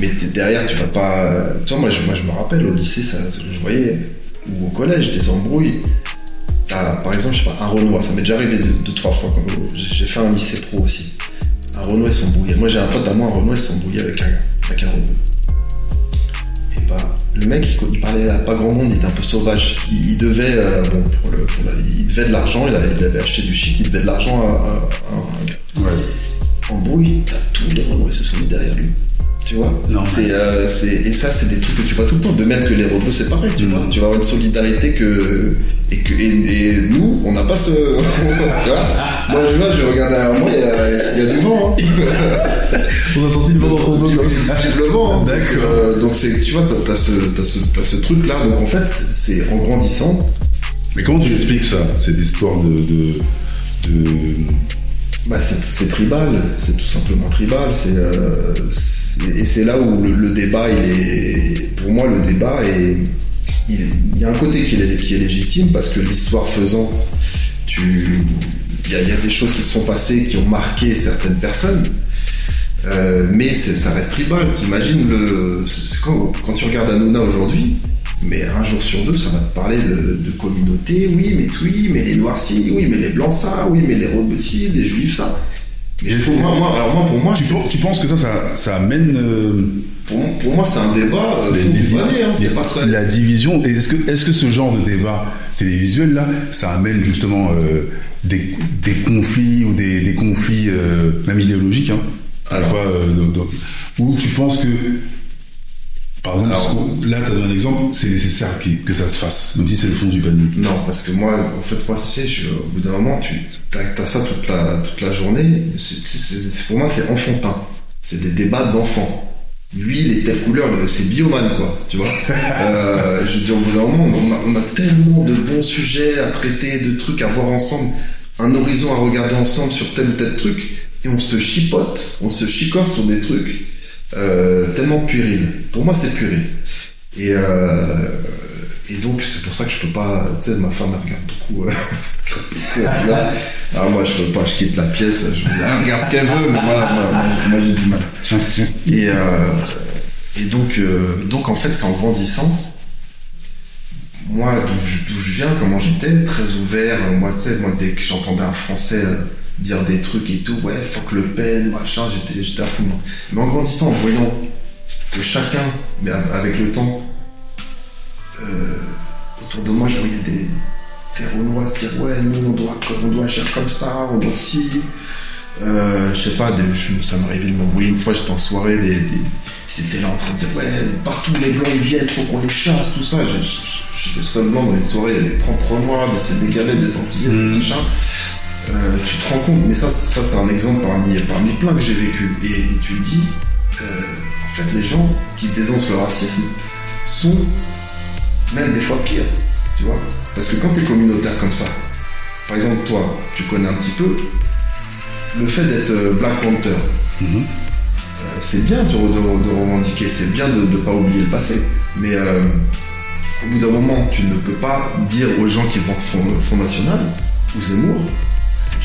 mais derrière, tu vas pas. Tu vois, moi je, moi je me rappelle au lycée, ça, je voyais, ou au collège, des embrouilles. T'as, par exemple, je sais pas, un Renoir, ça m'est déjà arrivé deux, deux, trois fois j'ai fait un lycée pro aussi. Un Renoir, il s'embrouillait. Moi j'ai un pote à moi, un Renoir, il s'embrouillait avec un, avec un Renault. Et bah, le mec, il, il parlait à pas grand monde, il était un peu sauvage. Il, il devait, euh, bon, pour le, pour la- il devait de l'argent, il, avait acheté du shit, il devait de l'argent à, à- à un gars. Ouais. En brouille, t'as tous les Renault se sont mis derrière lui. Tu vois c'est, euh, Et ça, c'est des trucs que tu vois tout le temps. De même que les robots, c'est pareil, tu Mhm. vois. Tu vas avoir une solidarité que. Et, que, et, et nous, on n'a pas ce. tu vois moi, je vois, je regarde derrière moi, il y a, il y a du vent. Hein. On a senti le vent dans ton dos ça. Visiblement, hein. D'accord. Euh, donc c'est, tu vois, t'as, t'as ce, ce, truc-là. Donc en fait, c'est, en grandissant. Mais comment tu expliques ça, cette histoire de. de, de... Bah, c'est, tribal, c'est tout simplement tribal. C'est, euh, c'est- et c'est là où le, débat, il est, pour moi, le débat est, il, y a un côté qui est, légitime parce que l'histoire faisant, tu, il y, a, des choses qui se sont passées qui ont marqué certaines personnes. Euh, mais ça reste tribal. T'imagines le, quand, tu regardes Hanouna aujourd'hui, mais un jour sur deux, ça va te parler de, de communauté. Oui, mais oui, mais les noirs ci, oui, mais les blancs ça, oui, mais les robes ci, les juifs ça. Et est-ce Pour que- moi, moi, alors moi, pour moi, tu, pen- tu penses que ça, ça, ça amène euh, pour, pour moi, c'est un débat. euh, les- hein, les- c'est pas très. la division Et est-ce que, est-ce que ce genre de débat télévisuel là, ça amène justement euh, des, des conflits ou des, des conflits même idéologiques, hein, Alors. où tu penses que par exemple, Alors. là, tu as donné un exemple, c'est nécessaire que, ça se fasse, même si c'est le fond du panier. Non, parce que moi, en fait, moi, tu sais, je- au bout d'un moment, tu as, ça toute la, toute la journée. Pour moi, c'est enfantin. C'est des débats d'enfants. Lui, il est telle couleur, le- c'est bioman, quoi. Tu vois Euh, Je veux dire, au bout d'un moment, on a, on a tellement de bons sujets à traiter, de trucs à voir ensemble, un horizon à regarder ensemble sur tel ou tel truc, et on se chipote, on se chicote sur des trucs tellement puérils. Pour moi, c'est puéril. Et, euh, et donc, c'est pour ça que je peux pas. Tu sais, ma femme, elle regarde beaucoup. euh. Alors, moi, je peux pas, je quitte la pièce, je me dis, ah, regarde ce qu'elle veut, mais moi, moi, j'ai du mal. Et, euh, et donc, euh, donc, en fait, c'est en grandissant. Moi, d'où je, viens, comment j'étais, très ouvert. euh, Moi, tu sais, moi, dès que j'entendais un Français euh, dire des trucs et tout, ouais, fuck Le Pen, machin, j'étais, j'étais à fond. Mais en grandissant, en voyant que chacun, mais av- avec le temps, euh, autour de moi, je voyais des, des Renois se dire ouais, nous on doit, on doit agir comme ça, on doit si. Euh, je sais pas, des- ça arrivé de m'embrouiller une fois, j'étais en soirée, les, les- ils étaient là en train de dire ouais, partout les blancs ils viennent, faut qu'on les chasse, tout ça. J'étais le seul blanc dans les soirées, il y avait 33 noirs, des Sénégalais, des Antillais, des Mhm. Euh, tu te rends compte, mais ça, ça c'est un exemple parmi, parmi plein que j'ai vécu. Et, et tu te dis, euh, en fait, les gens qui dénoncent le racisme sont même des fois pires, tu vois. Parce que quand tu es communautaire comme ça, par exemple, toi, tu connais un petit peu, le fait d'être euh, Black Panther, Mhm. euh, c'est bien de, de- de revendiquer, c'est bien de ne pas oublier le passé, mais au bout d'un moment, tu ne peux pas dire aux gens qui Front, Front National ou Zemmour,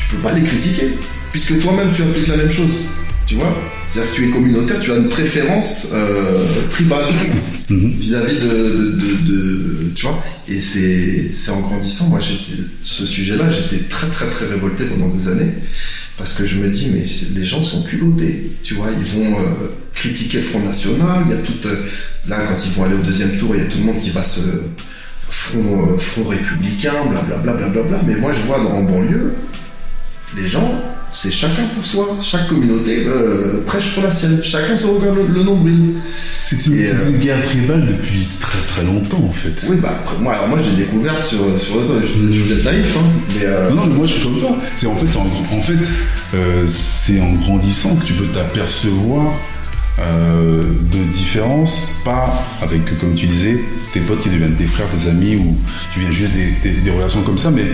tu peux pas les critiquer, puisque toi-même tu appliques la même chose. Tu vois? C'est-à-dire que tu es communautaire, tu as une préférence euh, tribale Mhm. vis-à-vis de, de, de- de- Tu vois? Et c'est c'est en grandissant, moi, j'étais ce sujet-là, j'étais très, très, très révolté pendant des années, parce que je me dis, mais les gens sont culottés, tu vois Ils vont euh, critiquer le Front National, il y a tout. euh, là, quand ils vont aller au deuxième tour, il y a tout le monde qui va se. Front, front républicain, blablabla, blablabla. Mais moi, je vois dans en banlieue, les gens, c'est chacun pour soi. Chaque communauté euh, prêche pour la sienne. Chacun se regarde le, le nombril. C'est une, euh, une guerre tribale depuis très très longtemps en fait. Oui, bah après, moi, alors moi, j'ai découvert sur, sur le toit. Je, je vais être naïf, hein, mais euh, Non, mais moi je suis comme toi. C'est en fait, c'est en, en fait, c'est en grandissant que tu peux t'apercevoir euh, de différences, pas avec, comme tu disais, tes potes qui deviennent tes frères, tes amis, ou tu viens juste des, des- des relations comme ça, mais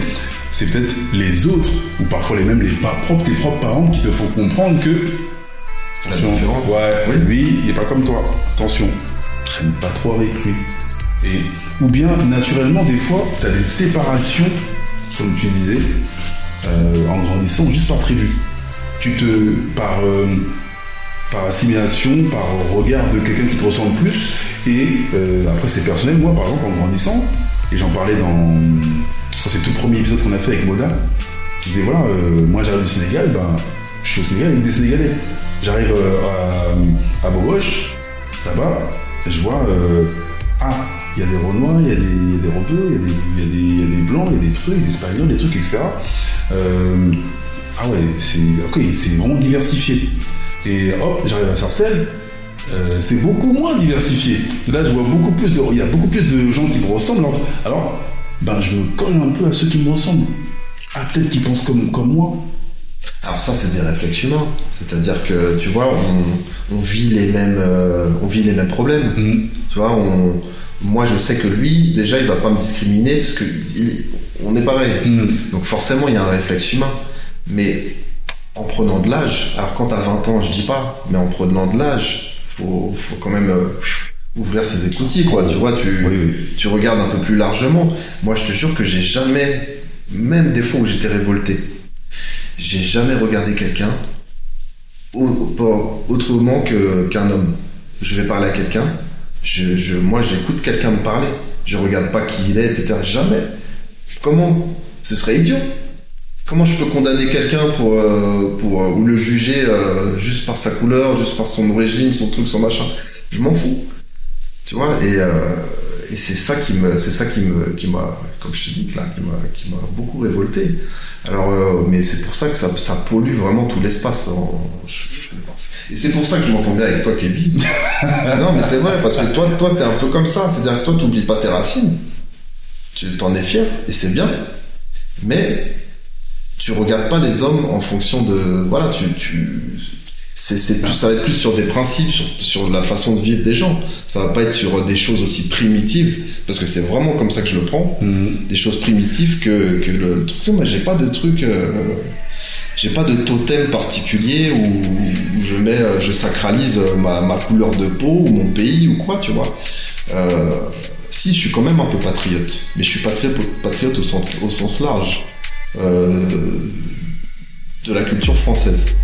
c'est peut-être les autres, ou parfois les mêmes, les pas propres, tes propres parents qui te font comprendre que La différence. Ouais, Oui. lui, il est pas comme toi. Attention, traîne pas trop avec lui. Et, ou bien, naturellement, des fois, tu as des séparations, comme tu disais, euh, en grandissant, juste pas prévues. Tu te. par. euh, par assimilation, par regard de quelqu'un qui te ressemble plus. Et euh, après, c'est personnel. Moi, par exemple, en grandissant, et j'en parlais dans. C'est le tout premier épisode qu'on a fait avec Moda. Je disais, voilà, euh, moi j'arrive du Sénégal, ben, je suis au Sénégal avec des Sénégalais. J'arrive euh, à, à là-bas, je vois, euh, ah, il y a des Renois, il y a des, des il y, a des- Blancs, il y a des trucs, des Espagnols, des trucs, etc. Ah ouais, c'est vraiment diversifié. Et hop, j'arrive à Sarcelles, c'est beaucoup moins diversifié. Là, je vois beaucoup plus de, il y a beaucoup plus de gens qui me ressemblent. Alors, ben, je me colle un peu à ceux qui me ressemblent. Ah, peut-être qu'ils pensent comme, comme moi. Alors ça, c'est des réflexes humains. C'est-à-dire que, tu vois, on, on vit les mêmes, euh, on vit les mêmes problèmes. Mhm. Tu vois, on, moi, je sais que lui, déjà, il va pas me discriminer parce que il- on est pareil. Mhm. Donc forcément, il y a un réflexe humain. Mais en prenant de l'âge, alors quand t'as 20 ans, je dis pas, mais en prenant de l'âge, faut, faut quand même euh, ouvrir ses écoutilles, quoi. Tu vois, tu, Oui, oui. tu regardes un peu plus largement. Moi, je te jure que j'ai jamais, même des fois où j'étais révolté, j'ai jamais regardé quelqu'un autrement que, qu'un homme. Je vais parler à quelqu'un, je, je, moi j'écoute quelqu'un me parler, je regarde pas qui il est, etc. Jamais. Comment? Ce serait idiot. Comment je peux condamner quelqu'un pour, euh, pour, euh, ou le juger euh, juste par sa couleur, juste par son origine, son truc, son machin? Je m'en fous. Tu vois Et, euh, et c'est ça qui me, c'est ça qui me, qui m'a, comme je te dis là, qui m'a, qui m'a beaucoup révolté. Alors, euh, mais c'est pour ça que ça, ça pollue vraiment tout l'espace. Et c'est pour ça que je m'entends bien avec toi, Kevin. non, mais c'est vrai parce que toi, toi, t'es un peu comme ça. C'est-à-dire que toi, t'oublies pas tes racines. Tu t'en es fier et c'est bien. Mais tu regardes pas les hommes en fonction de, voilà, tu, tu, c'est, plus, ça va être plus sur des principes, sur, sur la façon de vivre des gens. Ça va pas être sur des choses aussi primitives, parce que c'est vraiment comme ça que je le prends, Mhm. des choses primitives que, que le. Tu sais, moi, j'ai pas de truc, euh, j'ai pas de totem particulier où, où je mets, euh, je sacralise ma, ma couleur de peau ou mon pays ou quoi, tu vois. Euh, si, je suis quand même un peu patriote, mais je suis patriote, patriote au sens, au sens large euh, de la culture française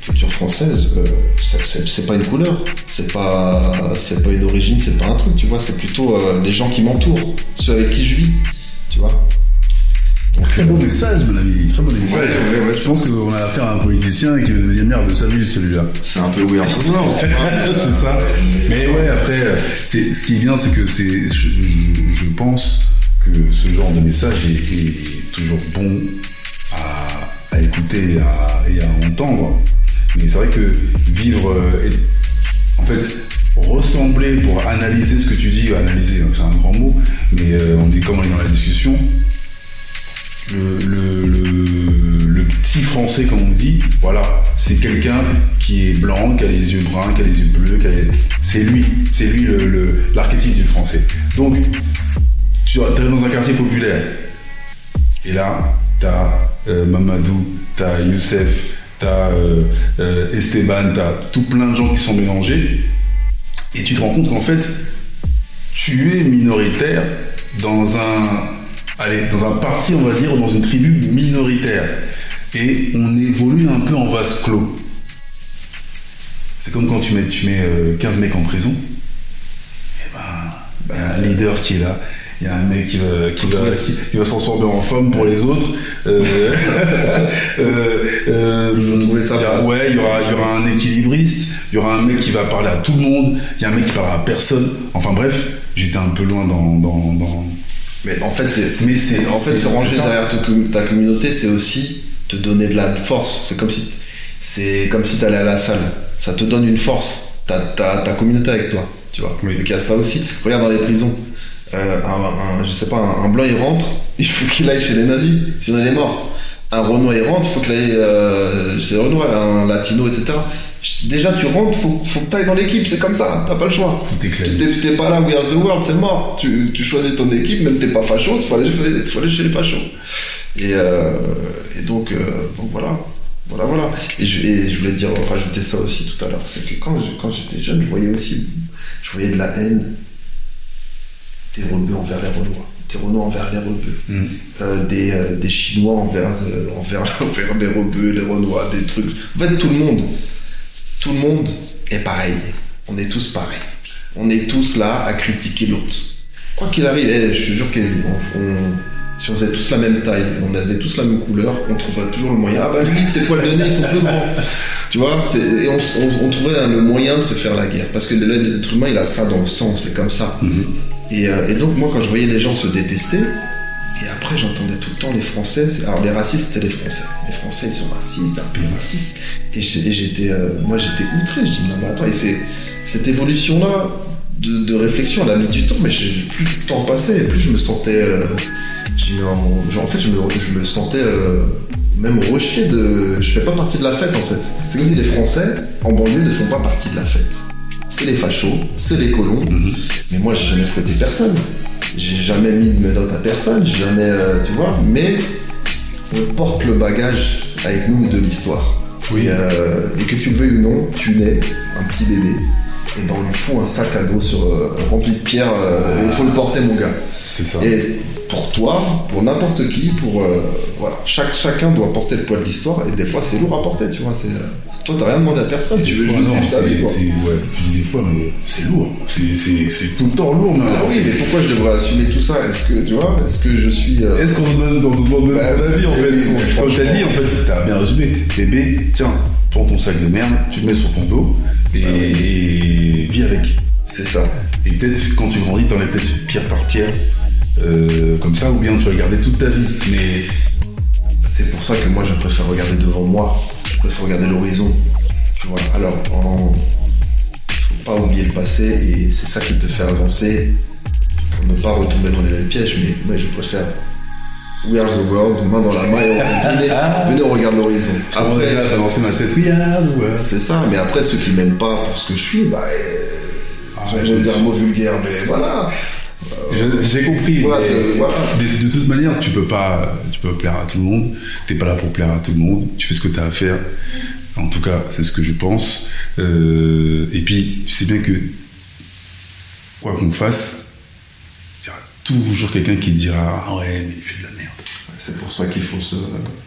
culture française, euh, c'est- pas une couleur, c'est pas, c'est pas une origine, c'est pas un truc, tu vois, c'est plutôt euh, les gens qui m'entourent, ceux avec qui je vis, tu vois. Donc, Très beau message, mon ami. Très beau message. Ouais, ouais, ouais. Je pense qu'on a affaire à un politicien qui veut dire merde, salut celui-là. c'est un peu weird. c'est ça. Mais ouais, après, euh, c'est, ce qui est bien, c'est que c'est, je, je- je pense que ce genre de message est, est toujours bon à, à écouter et à, et à entendre. Mais c'est vrai que vivre, euh, en fait, ressembler pour analyser ce que tu dis, analyser, c'est un grand mot, mais euh, on est comme on est dans la discussion. Le, petit français, comme on dit, voilà, c'est quelqu'un qui est blanc, qui a les yeux bruns, qui a les yeux bleus, c'est lui, c'est lui l'archétype du français. Donc, tu es dans un quartier populaire, et là, t'as euh, Mamadou, t'as Youssef, t'as euh, euh, Esteban, t'as tout plein de gens qui sont mélangés, et tu te rends compte qu'en fait, tu es minoritaire dans un, parti, on va dire, ou dans une tribu minoritaire. Et on évolue un peu en vase clos. C'est comme quand tu mets, tu mets euh, 15 mecs en prison. Et ben, il y a un leader qui est là. Il y a un mec qui va, qui va, qui, qui va se transformer en femme pour les autres. Euh, euh, euh, Il trouver y a-. Ouais, il y aura, il y aura un équilibriste. Il y aura un mec qui va parler à tout le monde. Il y a un mec qui parlera à personne. Enfin bref, j'étais un peu loin dans, dans, dans... Mais en fait, t'es- Mais c'est- en fait, se ranger derrière ta, com- ta communauté, c'est aussi te donner de la force. C'est comme si, c'est comme si t'allais à la salle. Ça te donne une force. T'as, t'as ta communauté avec toi, tu vois. Oui. Donc il y a ça aussi. Regarde dans les prisons. Euh, un, un- je sais pas, un, un blanc il rentre, il faut qu'il aille chez les nazis, sinon il est mort. Un Renoir il rentre, il faut qu'il aille euh, chez les Renoir, un Latino, etc. Déjà tu rentres, faut, faut que t'ailles dans l'équipe, c'est comme ça, t'as pas le choix. Tu t'es, pas là, we are the world, c'est mort. Tu, tu choisis ton équipe, même t'es pas facho, il faut aller, faut aller chez les fachos. Et, euh, et donc, euh, donc voilà. Voilà, voilà. Et je, et je voulais dire, rajouter ça aussi tout à l'heure. C'est que quand j'étais jeune, je voyais aussi, je voyais de la haine des rebeux envers les Renois, des Renois envers les rebeux, Mm. euh, des, euh, des Chinois envers, euh, envers, envers les rebeux, les Renois, des trucs. En fait, tout le monde, tout le monde est pareil. On est tous pareils. On est tous là à critiquer l'autre. Quoi qu'il arrive, eh, je te jure que si on faisait tous la même taille, on avait tous la même couleur, on trouverait toujours le moyen. Ah bah lui, ses poils de nez, ils sont plus grands. Tu vois, et on, on- on trouverait le moyen de se faire la guerre. Parce que l'être humain, il a ça dans le sang, c'est comme ça. Et, euh, et donc, moi, quand je voyais les gens se détester, et après, j'entendais tout le temps les Français. Alors, les racistes, c'était les Français. Les Français, ils sont racistes, un pays raciste. Et j'étais, euh, moi, j'étais outré. Je dis, non, mais attends, et c'est cette évolution-là de, réflexion, elle a mis du temps, mais plus le temps passé, et plus je me sentais. euh, en fait, je me, je me sentais même rejeté de. Je fais pas partie de la fête, en fait. C'est comme si les Français, en banlieue, ne font pas partie de la fête. C'est les fachos, c'est les colons. Mais moi, j'ai jamais fouetté personne. J'ai jamais mis de menottes à personne. J'ai jamais, euh, tu vois. Mais on porte le bagage avec nous de l'histoire. Oui. Et, euh, et que tu le veuilles ou non, tu nais un petit bébé. Et ben on lui fout un sac à dos sur, euh, rempli de pierres. il faut le porter, mon gars. C'est ça. Et pour toi, pour n'importe qui, pour voilà, chaque chacun doit porter le poids de l'histoire. Et des fois, c'est lourd à porter, tu vois. C'est toi, t'as rien demandé à personne. Tu veux fois, juste non, vivre ta vie, quoi. ouais, tu dis des fois, mais c'est lourd. C'est, tout le temps lourd, mais Ah oui, mais pourquoi je devrais assumer tout ça? Est-ce que tu vois Est-ce que je suis euh, Est-ce qu'on te donne, on te demande même Bah, avis en fait? oui, Comme t'as dit, en fait, t'as bien résumé. Bébé, tiens, prends ton sac de merde, tu le mets sur ton dos et, Ah oui. et vis avec. C'est ça. Et peut-être quand tu grandis, t'enlèves peut-être pierre par pierre, euh, comme ça, ou bien tu vas garder toute ta vie. Mais C'est pour ça que moi, je préfère regarder devant moi. Je préfère regarder l'horizon. Tu vois. Alors, en... faut pas oublier le passé et c'est ça qui te fait avancer pour ne pas retomber dans les mêmes pièges. Mais moi, je préfère We are the world, main dans la main et on, venez, venez, on regarde l'horizon. après, ah. C'est ça, mais après, ceux qui m'aiment pas pour ce que je suis, bah, euh, Ah, je vais dire un mot vulgaire, mais voilà. J'ai compris. Voilà, mais de- voilà. De, de toute manière, tu peux pas, tu peux plaire à tout le monde. T'es pas là pour plaire à tout le monde. Tu fais ce que t'as à faire. En tout cas, c'est ce que je pense. Euh, et puis, tu sais bien que quoi qu'on fasse, il y aura toujours quelqu'un qui dira ah ouais, mais il fait de la merde. C'est pour ça qu'il faut se,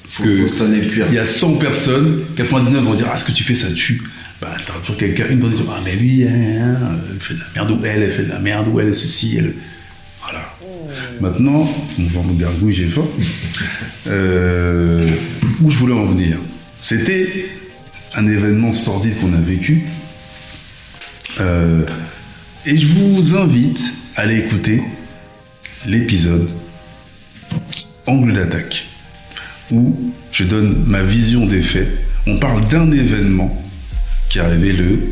faut, Que- faut se. Il y a 100 personnes, 99 vont dire ah ce que tu fais ça tue. Bah t'as toujours quelqu'un, une va dire ah mais lui, hein, hein, elle fait de la merde ou elle, elle fait de la merde ou elle ceci, elle. Maintenant, on va vous gargouille, j'ai faim. Euh, où je voulais en venir, c'était un événement sordide qu'on a vécu. Euh, et je vous invite à aller écouter l'épisode Angle d'attaque où je donne ma vision des faits. On parle d'un événement qui est arrivé le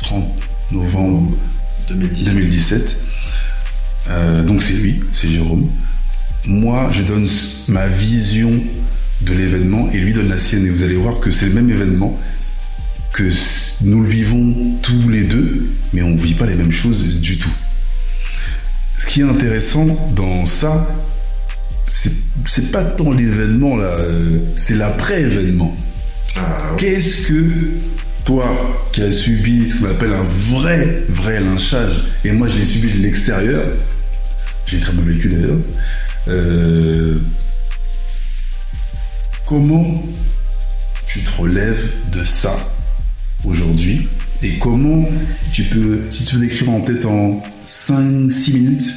30 novembre 2010. 2017. Euh, donc c'est lui, c'est Jérôme. Moi, je donne ma vision de l'événement et lui donne la sienne. Et vous allez voir que c'est le même événement, que nous le vivons tous les deux, mais on ne vit pas les mêmes choses du tout. Ce qui est intéressant dans ça, c'est pas tant l'événement là, euh, c'est l'après-événement. Ah, ouais. Qu'est-ce que toi qui as subi ce qu'on appelle un vrai, vrai lynchage, et moi je l'ai subi de l'extérieur, j'ai très mal vécu d'ailleurs, euh, comment tu te relèves de ça aujourd'hui et comment tu peux, si tu peux décrire en peut-être en 5-6 minutes,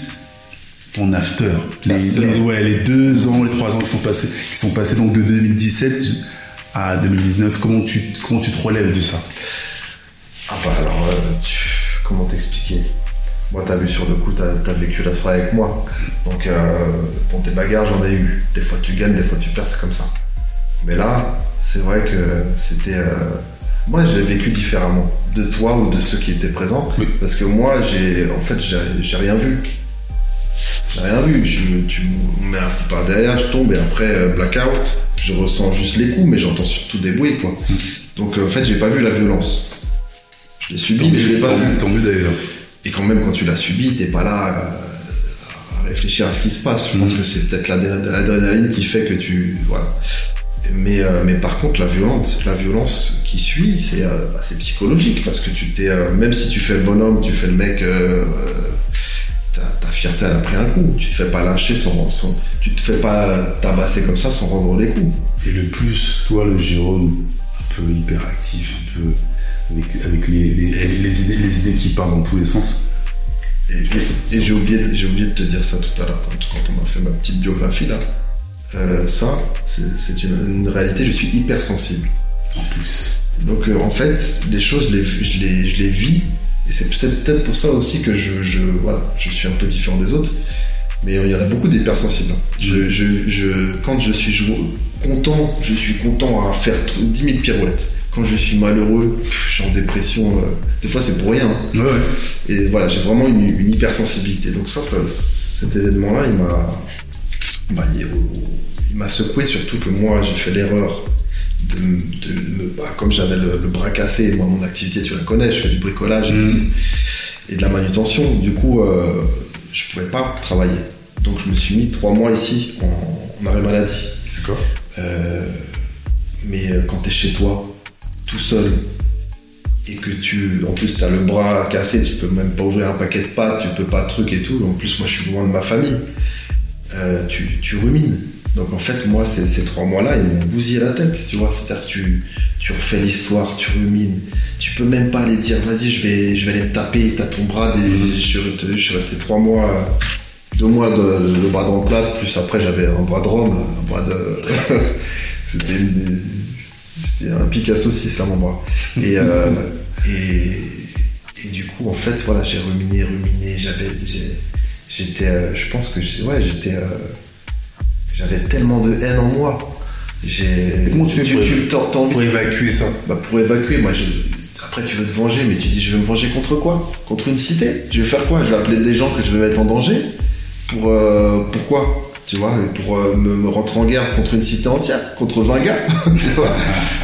ton after, les, After. les- ouais, les deux ans, les trois ans qui sont passés, qui sont passés donc de 2017 à 2019, comment tu, comment tu te relèves de ça? Ah bah alors, euh, tu- comment t'expliquer? Moi, t'as vu sur le coup, t'as as vécu la soirée avec moi. Donc, euh, bon, des bagarres, j'en ai eu. Des fois, tu gagnes, des fois, tu perds, c'est comme ça. Mais là, c'est vrai que c'était. euh, moi, je l'ai vécu différemment de toi ou de ceux qui étaient présents. Oui. Parce que moi, j'ai. En fait, j'ai j'ai rien vu. J'ai rien vu. Je, tu me mets un coup par derrière, je tombe et après, euh, blackout. Je ressens juste les coups, mais j'entends surtout des bruits, quoi. Donc, euh, en fait, j'ai pas vu la violence. Je l'ai subi, mais je l'ai pas vu. tant mieux d'ailleurs. Et quand même, quand tu l'as subi, t'es pas là euh, à réfléchir à ce qui se passe. Je pense que c'est peut-être l'adrénaline qui fait que tu. Voilà. Mais, euh, mais par contre, la violence, la violence qui suit, c'est euh, bah, psychologique parce que tu t'es, euh, même si tu fais le bonhomme, tu fais le mec, ta, ta fierté elle a pris un coup. Tu te fais pas lâcher sans, sans- tu te fais pas tabasser comme ça sans rendre les coups. Et le plus, toi, le Jérôme, un peu hyperactif, un peu avec, avec les, les, les idées, les idées qui partent dans tous les sens. Et, et- et j'ai oublié, de- j'ai oublié de te dire ça tout à l'heure quand, quand on a fait ma petite biographie là. Euh, ça, c'est une, une réalité. Je suis hypersensible. En plus. Donc euh, en fait, les choses, je les, je les, je les vis. Et c'est c'est peut-être pour ça aussi que je, je, voilà, je suis un peu différent des autres. Mais euh, il y en a beaucoup d'hypersensibles. hein. Je, je, je, quand je suis content, je suis content à faire t- 10 000 pirouettes. Quand je suis malheureux, pff, je suis en dépression. euh, des fois, c'est pour rien. hein. Ouais, ouais. Et voilà, j'ai vraiment une, une hypersensibilité. Donc ça, ça cet événement-là, il m'a, bah, il, m'a secoué surtout que moi, j'ai fait l'erreur de, bah, comme j'avais le, le bras cassé, moi, mon activité, tu la connais, je fais du bricolage et- et de la manutention. Du coup, euh, je pouvais pas travailler. Donc je me suis mis trois mois ici en, en arrêt maladie. D'accord. Euh, mais euh, quand tu es chez toi, tout seul, et que tu, en plus, tu as le bras cassé, tu peux même pas ouvrir un paquet de pâtes, tu peux pas truc et tout. En plus, moi, je suis loin de ma famille. Euh, tu, tu rumines. Donc, en fait, moi, ces, ces trois mois-là, ils m'ont bousillé la tête, tu vois. C'est-à-dire que tu, tu refais l'histoire, tu rumines. Tu peux même pas aller dire, vas-y, je vais, je vais aller me taper, t'as ton bras, des, je, suis resté- je suis resté trois mois, deux mois de, le bras dans le plat, plus après, j'avais un bras de rhum, un bras de. C'était une- un Picasso 6 là mon bras. Et, euh, et, et du coup en fait voilà j'ai ruminé, ruminé, j'avais j'étais euh, je pense que j'ai- ouais j'étais euh, j'avais tellement de haine en moi. J'ai Comment tu fais pour- tu Pour évacuer ça. bah, pour évacuer, moi, je... après tu veux te venger, mais tu dis je vais me venger contre quoi? Contre une cité? Je vais faire quoi? Je vais appeler des gens que je vais mettre en danger? Pour euh, pourquoi? Tu vois Pour euh, me, me rentrer en guerre contre une cité entière Contre 20 gars Tu vois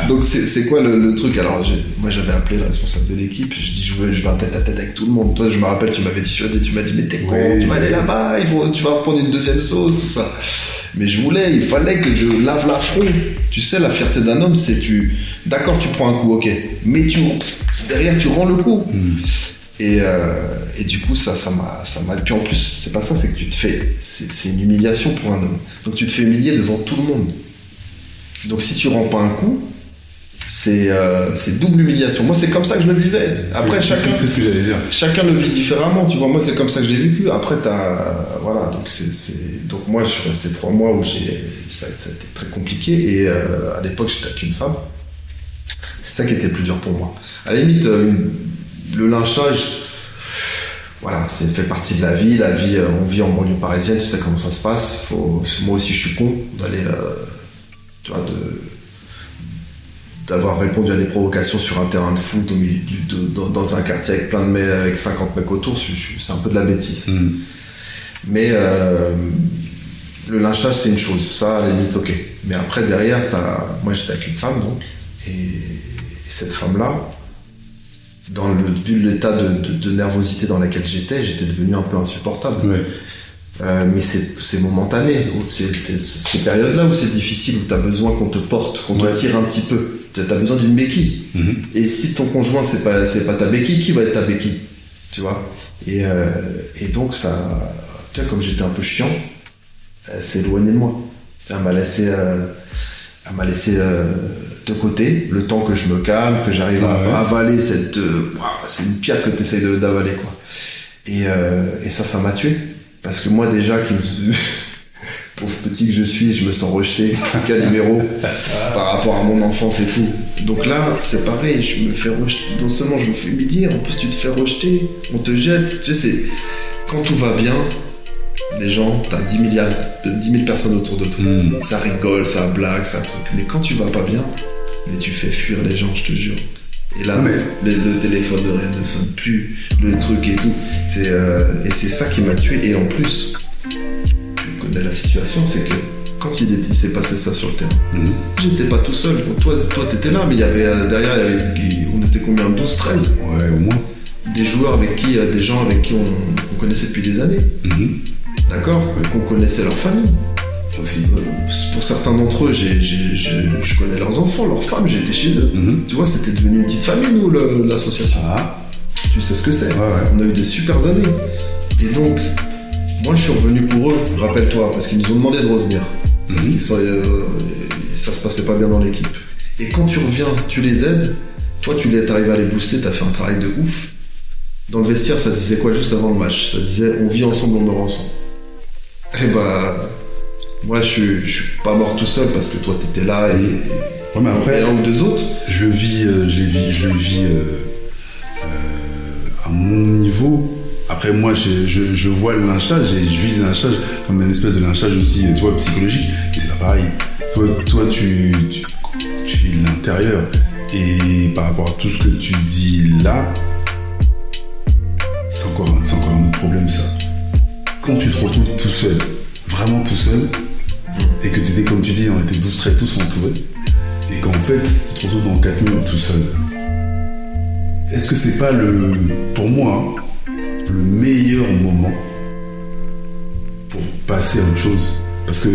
Donc c'est quoi le, le truc? Alors moi j'avais appelé le responsable de l'équipe, je dis je veux, je vais un tête à tête avec tout le monde. Toi je me rappelle tu m'avais dissuadé, tu m'as dit mais t'es con, tu vas aller là-bas, il faut- tu vas reprendre une deuxième sauce, tout ça. Mais je voulais, il fallait que je lave l'affront. Tu sais, la fierté d'un homme, c'est tu. D'accord, tu prends un coup, ok. Mais tu. Derrière, tu rends le coup. Et, euh, et du coup, ça, ça m'a, ça m'a. Puis en plus, c'est pas ça, c'est que tu te fais. C'est une humiliation pour un homme. Donc tu te fais humilier devant tout le monde. Donc si tu rends pas un coup, c'est, euh, c'est double humiliation. Moi, c'est comme ça que je le vivais. Après, chacun ce que j'allais dire. chacun le vit différemment, tu vois. Moi, c'est comme ça que je l'ai vécu. Après, t'as, voilà. Donc c'est, donc moi, je suis resté trois mois où j'ai, ça, ça a été très compliqué. Et euh, à l'époque, j'étais avec une femme. C'est ça qui était le plus dur pour moi. À la limite, une- le lynchage, voilà, c'est fait partie de la vie. La vie, euh, on vit en banlieue parisienne, tu sais comment ça se passe. Faut, moi aussi, je suis con d'aller, euh, tu vois, de d'avoir répondu à des provocations sur un terrain de foot au milieu du- de- dans, dans un quartier avec plein de mecs, avec 50 mecs autour, c'est un peu de la bêtise. Mhm. Mais euh, le lynchage, c'est une chose, ça, à la limite, ok. Mais après, derrière, t'as... moi j'étais avec une femme, donc, et, et cette femme-là, dans le, vu l'état de, de- de nervosité dans laquelle j'étais, j'étais devenu un peu insupportable. Ouais. Euh, mais c'est momentané. C'est ces périodes-là où c'est difficile, où tu as besoin qu'on te porte, qu'on Ouais. te tire un petit peu. Tu as besoin d'une béquille. Mhm. Et si ton conjoint, c'est pas, pas ta béquille, qui va être ta béquille? Tu vois? Et, euh, et donc, ça. Tu vois, comme j'étais un peu chiant, elle s'est éloignée de moi. Elle m'a laissé, euh, elle m'a laissé euh, de côté le temps que je me calme, que j'arrive à, ouais. avaler cette. euh, c'est une pierre que tu essayes d'avaler, quoi. Et, euh, et ça, ça m'a tué. Parce que moi, déjà, qui me... pauvre petit que je suis, je me sens rejeté, Calimero, par rapport à mon enfance et tout. Donc là, c'est pareil, je me fais rejeter. Non seulement je me fais humilier, en plus tu te fais rejeter, on te jette. Tu sais. Quand tout va bien, les gens, t'as 10 milliards, de 10 000 personnes autour de toi. Mhm. Ça rigole, ça blague, ça truc. Mais quand tu vas pas bien, mais tu fais fuir les gens, je te jure. Et là, Mais- le, le téléphone de rien ne sonne plus, le truc et tout. C'est, euh, et c'est ça qui m'a tué. Et en plus, tu connais la situation, c'est que quand il, il s'est passé ça sur le terrain, Mhm. j'étais pas tout seul. Toi, toi, t'étais là, mais il y avait euh, derrière, il y avait, on était combien? 12, 13 Ouais, au moins. Des joueurs avec qui, euh, des gens avec qui on, qu'on connaissait depuis des années, Mhm. d'accord? Qu'on connaissait leur famille. Aussi. Euh, Pour certains d'entre eux, j'ai- j'ai- j'ai- je connais leurs enfants, leurs femmes, j'ai été chez eux. Mhm. Tu vois, c'était devenu une petite famille, nous, le- l'association. Ah, Tu sais ce que c'est. ouais, ouais. On a eu des super années. Et donc, moi, je suis revenu pour eux, rappelle-toi, parce qu'ils nous ont demandé de revenir. Parce Mhm. qu'ils sont- euh, ça se passait pas bien dans l'équipe. Et quand tu reviens, tu les aides. Toi, tu les, arrivé à les booster, t'as fait un travail de ouf. Dans le vestiaire, ça disait quoi juste avant le match? Ça disait on vit ensemble, on meurt ensemble. Et bah, moi, je suis, je suis pas mort tout seul parce que toi, t'étais là et, Ouais, mais et après, un ou deux autres. je le vis, euh, je, vis, je le vis euh, euh, à mon niveau. Après, moi, je, je, je vois le lynchage et je vis le lynchage comme une espèce de lynchage aussi, tu vois, psychologique. Et c'est pas pareil. Toi, toi tu, tu, tu vis l'intérieur. Et par rapport à tout ce que tu dis là, c'est encore, encore un autre problème, ça. Quand tu te retrouves tout seul, vraiment tout seul, et que tu étais, comme tu dis, on était 12 traits tous entourés, et qu'en fait, tu te retrouves dans quatre murs tout seul. Est-ce que c'est pas le, pour moi, hein, le meilleur moment pour passer à autre chose? Parce que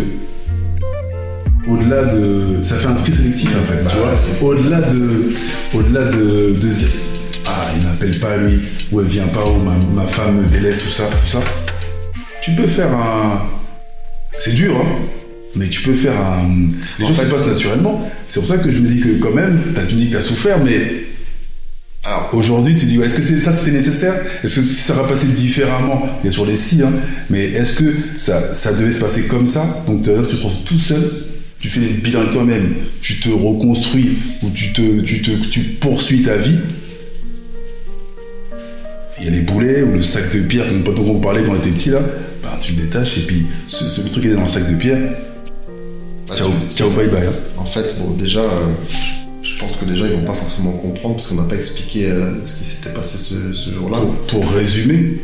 au-delà de, ça fait un tri sélectif après, tu vois. Au-delà de, au-delà de, de dire, ah, il m'appelle pas lui, ou elle vient pas, ou ma, ma femme me délaisse, tout ça, tout ça. Tu peux faire un, c'est dur, hein. Mais tu peux faire un. Les choses se passent naturellement. C'est pour ça que je me dis que quand même, t'as, tu me dis que t'as souffert, mais Alors, aujourd'hui, tu dis, ouais, est-ce que ça c'était nécessaire? Est-ce que ça va passer différemment? Il y a toujours des si, hein. Mais est-ce que ça, ça devait se passer comme ça? Donc, tu tu te retrouves tout seul, tu fais le bilan de toi-même, tu te reconstruis ou tu, te, tu, te, tu poursuis ta vie. Il y a les boulets ou le sac de pierre, dont on parlait quand on était petit là, ben, tu le détaches et puis ce, ce truc qui est dans le sac de pierre, bah, ciao, bye bye. hein. En fait, bon, déjà, euh, je pense que déjà, ils vont pas forcément comprendre parce qu'on n'a pas expliqué euh, ce qui s'était passé ce, ce jour-là. Pour, pour résumer,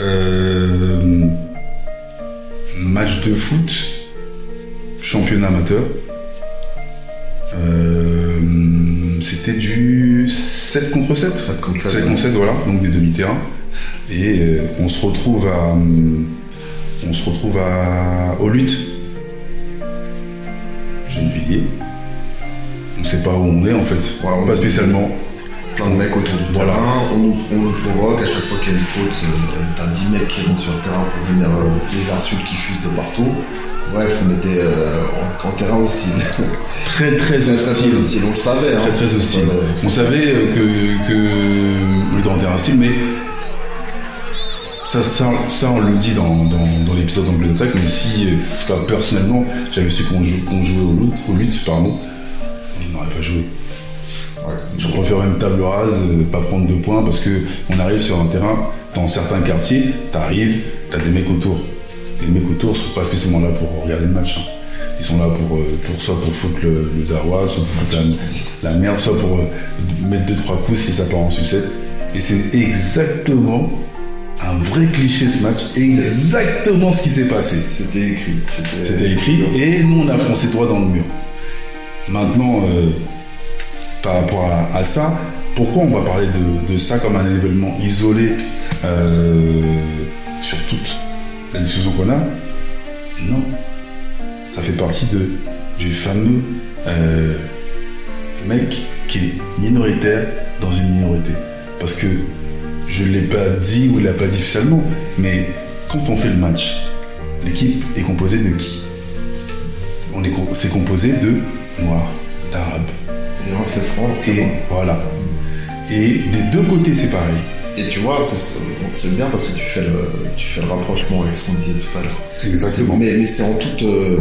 euh, match de foot, championnat amateur. C'était du 7 contre 7 7 contre 7, 7 contre 7, voilà, donc des demi-terrains. Et on se retrouve à. On se retrouve à. Au lutte. Gennevilliers. On sait pas où on est en fait. On- pas spécialement. Plein de mecs autour du Voilà. terrain, on nous, on nous provoque, à chaque fois qu'il y a une faute, euh, t'as 10 mecs qui montent sur le terrain pour venir euh, des insultes qui fusent de partout. Bref, on était euh, en, en terrain hostile. Très très hostile. hostile, on le savait. hein. Très très hostile. On savait que, que on était en terrain hostile, mais ça, ça, ça, on le dit dans, dans, dans l'épisode d'angle d'attaque, mais si, euh, en tout cas personnellement, j'avais su qu'on jou- qu'on jouait au lutte, au lutte, pardon, on n'aurait pas joué. ouais. Je préfère une table rase, euh, pas prendre de points, parce que on arrive sur un terrain, dans certains quartiers, t'arrives, t'as des mecs autour. Et les mecs autour sont pas spécialement là pour regarder le match. hein. Ils sont là pour, euh, pour soit pour foutre le, le darois, soit pour foutre la, la merde, soit pour euh, mettre deux trois coups si ça part en sucette. Et c'est exactement un vrai cliché ce match, exactement ce qui s'est passé. C'était écrit. C'était écrit et nous on a foncé droit dans le mur. Maintenant, euh, par rapport à, à ça, pourquoi on va parler de, de ça comme un événement isolé euh, sur toute la discussion qu'on a? Non. Ça fait partie de, du fameux euh, mec qui est minoritaire dans une minorité. Parce que je ne l'ai pas dit ou il l'a pas dit spécialement, mais quand on fait le match, l'équipe est composée de qui? On est c'est composé de noirs, d'arabes. Non, c'est franc, Et voilà. Et des deux côtés, c'est pareil. Et tu vois, c'est- bien parce que tu fais, le, tu fais le rapprochement avec ce qu'on disait tout à l'heure. Exactement. Mais, mais c'est en toute. euh,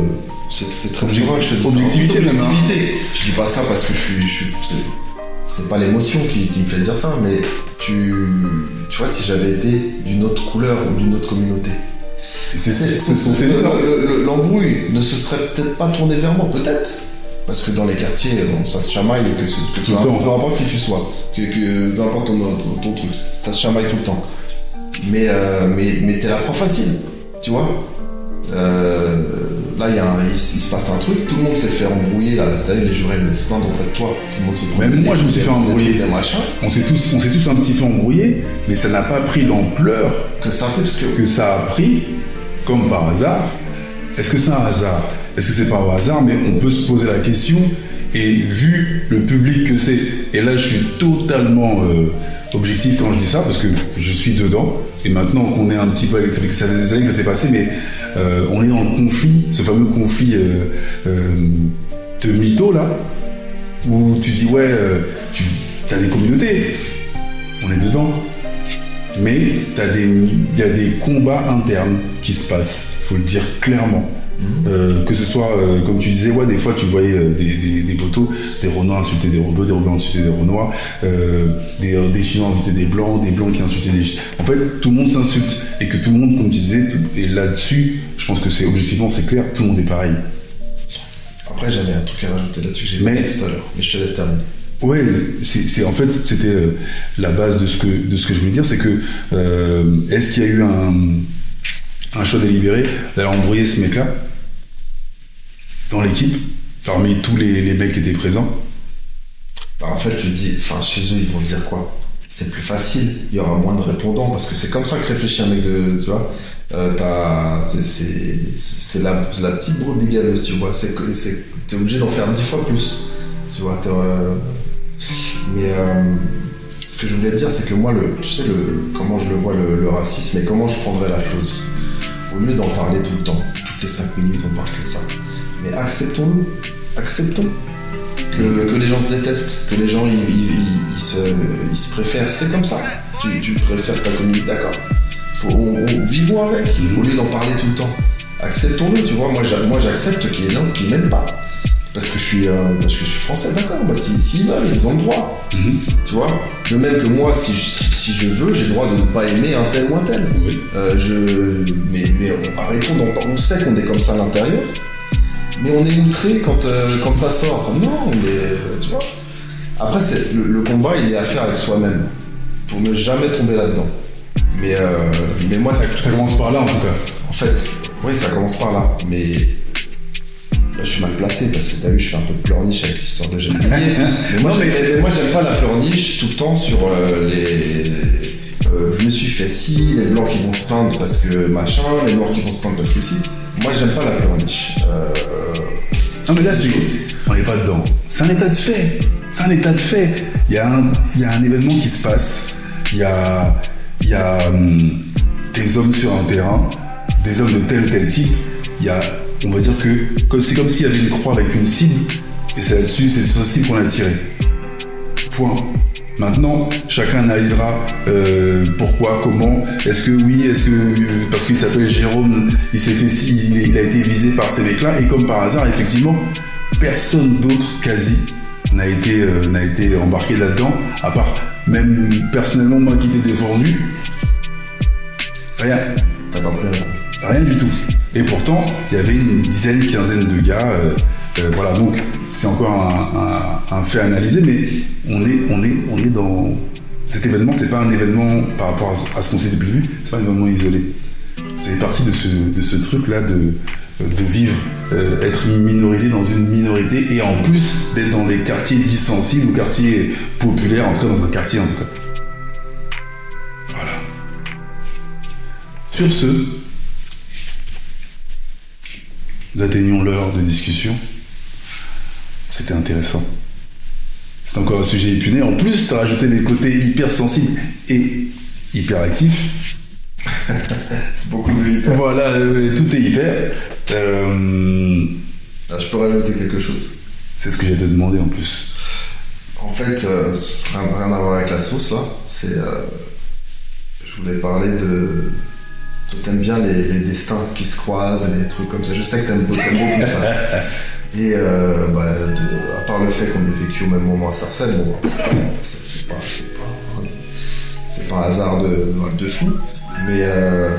c'est très Object- je te dis ça. objectivité même, hein. objectivité. Je dis pas ça parce que je suis. je suis- c'est- pas l'émotion qui, qui me fait dire ça, mais tu, tu vois, si j'avais été d'une autre couleur ou d'une autre communauté, l'embrouille ne se serait peut-être pas tourné vers moi, peut-être. Parce que dans les quartiers, bon, ça se chamaille que, ce- que Tout peu, le temps. peu importe qui tu sois, que, que peu importe ton, ton, ton truc, ça se chamaille tout le temps. Mais, euh, mais, mais t'es la proie facile, tu vois. Euh, là, il, y a un- il, se passe un truc, tout le monde s'est fait embrouiller, là, t'as vu, les jurés venaient se plaindre auprès de toi, tout le monde se Même moi, je me suis fait embrouiller. Des, machins, On s'est tous, on s'est tous un petit peu embrouillés, mais ça n'a pas pris l'ampleur que ça fait, parce que que ça a pris, comme par hasard, est-ce que c'est un hasard? Est-ce que c'est pas un hasard? Mais on peut se poser la question. Et vu le public que c'est, et là je suis totalement euh, objectif quand je dis ça parce que je suis dedans. Et maintenant qu'on est un petit peu, fait ça fait des années que ça s'est passé, mais euh, on est dans le conflit, ce fameux conflit euh, euh, de mythos là, où tu dis ouais, tu as des communautés, on est dedans, mais il y a des combats internes qui se passent, faut le dire clairement. Euh, que ce soit, euh, comme tu disais, ouais, des fois tu voyais euh, des, des, des poteaux, des Renois insulter des Rebeux, des Rebeux insulter des Renois, des, des Chinois insulter des Blancs, des Blancs qui insultaient des Chi- En fait, tout le monde s'insulte. Et que tout le monde, comme tu disais, et là-dessus, je pense que c'est objectivement, c'est clair, tout le monde est pareil. Après, j'avais un truc à rajouter là-dessus que j'ai Mais- dit tout à l'heure, mais je te laisse terminer. Ouais, c'est en fait c'était la base de ce que de ce que je voulais dire, c'est que est-ce qu'il y a eu un un choix délibéré d'aller embrouiller ce mec-là dans l'équipe parmi tous les, mecs qui étaient présents Bah, en fait, je te dis, enfin, chez eux, ils vont se dire quoi? C'est plus facile, il y aura moins de répondants, parce que c'est comme ça que réfléchit un mec de. Tu vois? Euh, c'est- la, la petite brebis galeuse, tu vois? T'es obligé d'en faire dix fois plus. Tu vois, euh, mais euh, ce que je voulais te dire, c'est que moi, tu sais, comment je le vois, le, le racisme, et comment je prendrais la chose? Au lieu d'en parler tout le temps, toutes les cinq minutes, on parle que ça. Mais acceptons-le, acceptons que, les gens se détestent, que les gens ils, se, préfèrent. C'est comme ça. Tu, préfères ta communauté, d'accord. On, on- vivons avec, au lieu d'en parler tout le temps. Acceptons-le, tu vois. Moi j'accepte qu'il y ait des gens qui m'aiment pas. Parce que je suis, euh, parce que je suis français, d'accord. Bah, s'ils s'ils veulent, ils ont le droit. Tu vois De même que moi, si je, si, si je veux, j'ai le droit de ne pas aimer un tel ou un tel. Oui. Euh, je, mais, mais on- arrêtons d'en On sait qu'on est comme ça à l'intérieur, mais on est outré quand, euh, quand ça sort. Non, mais euh, tu vois. Après, le, le combat, il est à faire avec soi-même, pour ne jamais tomber là-dedans. Mais, euh, mais moi, ça, Ça commence par là en tout cas. en fait, oui, ça commence par là. Mais là, je suis mal placé parce que t'as vu, je fais un peu de pleurniche avec l'histoire de Jeanne mais, moi, j'aime- pas la pleurniche tout le temps sur euh, les. euh, je me suis fait ci, les blancs qui vont se plaindre parce que machin, les noirs qui vont se plaindre parce que si. Moi, j'aime pas la pleurniche. Euh, Non mais là c'est on n'est pas dedans. C'est un état de fait. C'est un état de fait. Il y a un, il y a un événement qui se passe. Il y a, il y a hum, des hommes sur un terrain, des hommes de tel ou tel type. Il y a, on va dire que c'est comme s'il y avait une croix avec une cible et c'est là-dessus, c'est sur cette cible qu'on a tiré. Point. Maintenant, chacun analysera euh, pourquoi, comment. Est-ce que oui, est-ce que euh, parce qu'il s'appelle Jérôme, il s'est fait, il, a été visé par ces mecs-là et comme par hasard, effectivement, personne d'autre quasi n'a été euh, embarqué là-dedans, à part même personnellement moi qui t'ai défendu. Rien, T'as pas pris. Rien du tout. Et pourtant, il y avait une dizaine, quinzaine de gars. euh, euh, voilà, donc c'est encore un, fait analysé, mais on est, on est, on est dans cet événement. C'est pas un événement par rapport à, ce- à qu'on sait depuis le. C'est pas un événement isolé. C'est partie de ce, de ce truc-là de, vivre, euh, être une minorité dans une minorité, et en plus d'être dans les quartiers dits sensibles ou quartiers populaires, en tout cas dans un quartier en tout cas. Voilà. Sur ce, nous atteignons l'heure de discussion. C'était intéressant. C'est encore un sujet épuné. En plus, tu as rajouté des côtés hyper sensibles et hyper actifs. C'est beaucoup de hyper. Voilà, euh, tout est hyper. Euh, Ah, je peux rajouter quelque chose. c'est ce que j'ai demandé en plus. En fait, euh, ça n'a rien à voir avec la sauce là. C'est, euh, je voulais parler de. T'aimes bien les, les destins qui se croisent, les trucs comme ça. Je sais que t'aimes beaucoup, beaucoup ça. Et euh, bah, de- à part le fait qu'on ait vécu au même moment à Sarcelles, bon, c'est, pas, c'est pas, pas un hasard de, de fou. Mais euh,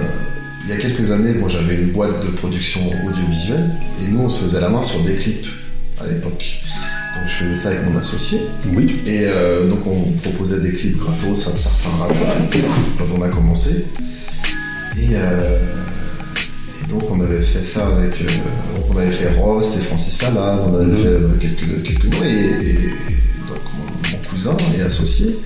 il y a quelques années, bon, j'avais une boîte de production audiovisuelle et nous, on se faisait la main sur des clips à l'époque. Donc je faisais ça avec mon associé. Oui. Et euh, donc on proposait des clips gratos à certains rappeurs quand on a commencé. Et, euh, et donc on avait fait ça avec. euh, on avait fait Rost et Francis Lalanne, on avait Mhm. fait euh, quelques, quelques noms. Et, et- et donc mon, mon cousin et associé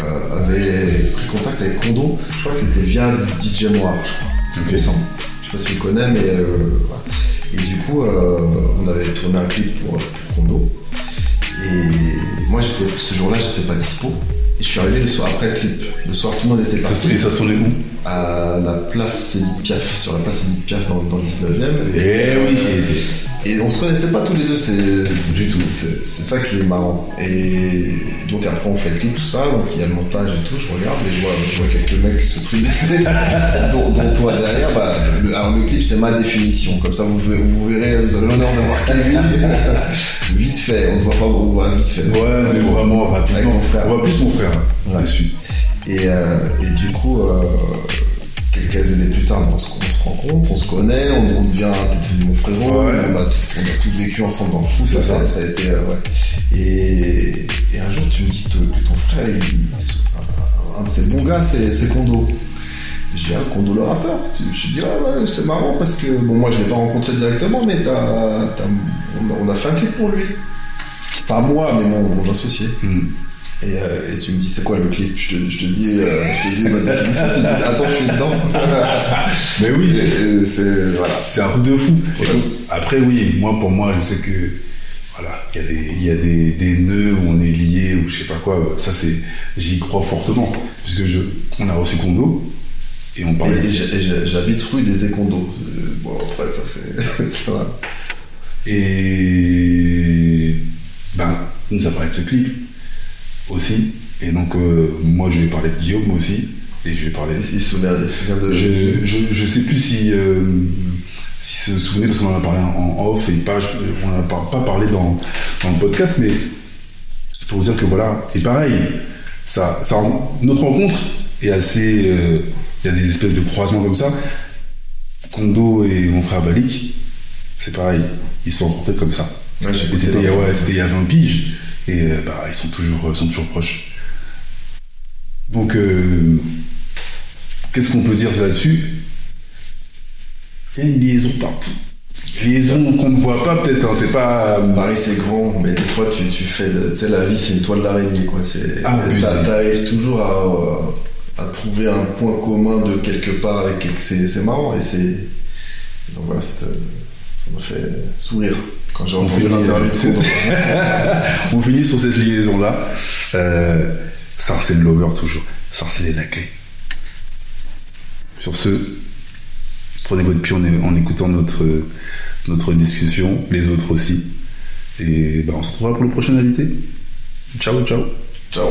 avait pris contact avec Kondo. Je crois que c'était via DJ Moir, je crois. Ok. il me semble. Je sais pas si tu le connais, mais. euh, voilà. tourné un clip pour, pour Kondo. Et moi, ce jour-là, j'étais pas dispo. Et je suis arrivé le soir après le clip. Le soir, tout le monde était parti. et ça se tournait où? À la place Edith Piaf, sur la place Edith Piaf dans, dans le 19e. Eh oui, Et on se connaissait pas tous les deux, c'est Du tout. c'est- ça qui est marrant. Et donc après on fait le clip, tout ça, donc il y a le montage et tout, je regarde et je vois, je vois quelques mecs qui se truquent, dont, dont toi derrière. Bah, le, alors le clip c'est ma définition, comme ça vous, verrez- vous verrez, vous avez l'honneur d'avoir Kevin. vite fait, on ne voit pas, on voit vite fait. Ouais, mais vraiment rapidement. Avec ton frère. On voit plus mon frère Ouais. dessus. Et, euh, et du coup, euh, quelques années plus tard, on se rencontre, on se connaît, on, on devient, t'es devenu mon frérot, Ouais. on, a tout, on a tout vécu ensemble dans le foot, ça, ça. ça a été, euh, ouais. Et, et un jour, tu me dis que ton frère, il- un, un de ses bons gars, c'est Kondo. J'ai un Kondo le rappeur. Tu- Je te dis, ah ouais, c'est marrant parce que, bon, moi, je l'ai pas rencontré directement, mais on, a, on a fait un clip pour lui. Pas moi, mais mon, mon associé. Hmm. Et, euh, et tu me dis c'est quoi le clip? Je te, je te dis euh, je te dis ma définition tu te dis attends je suis dedans Mais oui, c'est voilà un truc de fou. Après, oui, moi, pour moi, je sais que, voilà, il y a des, il y a des, des nœuds où on est liés ou je sais pas quoi. Ça, c'est, j'y crois fortement. Puisque je, on a reçu Kondo et on parlait et, j'habite rue des Écondos Euh, bon après ça c'est. Et ben, il nous a parlé de ce clip aussi. Et donc, euh, moi, je vais parler de Guillaume aussi. Et je vais parler. il se souvient, de Je, je, je sais plus si. Euh, si se souvenez, parce qu'on en a parlé en off et pas, on n'en a pas, parlé dans, dans le podcast, mais pour vous dire que voilà. Et pareil, ça, ça, notre rencontre est assez. euh, Il y a des espèces de croisements comme ça. Kondo et mon frère Balik, c'est pareil. Ils se sont rencontrés comme ça. Ouais, Et c'était il y a- dans- ouais, c'était il y a 20 piges. Et euh, bah, ils sont toujours, sont toujours proches. Donc, euh, qu'est-ce qu'on peut dire là-dessus? Il y a une liaison partout. Liaison qu'on ne voit pas peut-être, hein, c'est pas... euh, Paris c'est grand mais des fois tu, tu fais de- tu sais la vie c'est une toile d'araignée quoi. Ah, t'arrives toujours à, à trouver un point commun de quelque part avec c'est marrant et c'est donc voilà ça m'a fait sourire quand j'ai On entendu. On finit sur cette liaison-là. Euh, Sarcelle Lover toujours. Sarcelle et l'accueil. Sur ce, prenez votre pied en, en écoutant notre, notre discussion, les autres aussi. Et ben, on se retrouvera pour le prochain invité. Ciao, ciao. ciao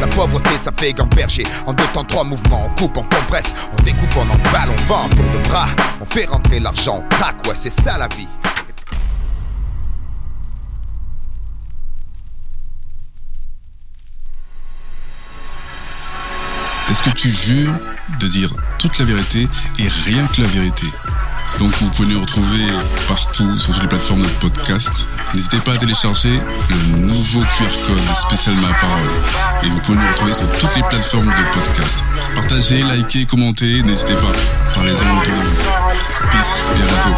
La pauvreté, ça fait gamberger. En deux temps, trois mouvements, on coupe, on compresse, on découpe, on emballe, on vend, tour de bras. On fait rentrer l'argent, on craque, ouais, c'est ça la vie. Est-ce que tu jures de dire toute la vérité et rien que la vérité? Donc vous pouvez nous retrouver partout sur toutes les plateformes de podcast. N'hésitez pas à télécharger le nouveau QR code spécial Ma Parole. Et vous pouvez nous retrouver sur toutes les plateformes de podcast. Partagez, likez, commentez, n'hésitez pas. Parlez-en autour de vous. Peace et à bientôt.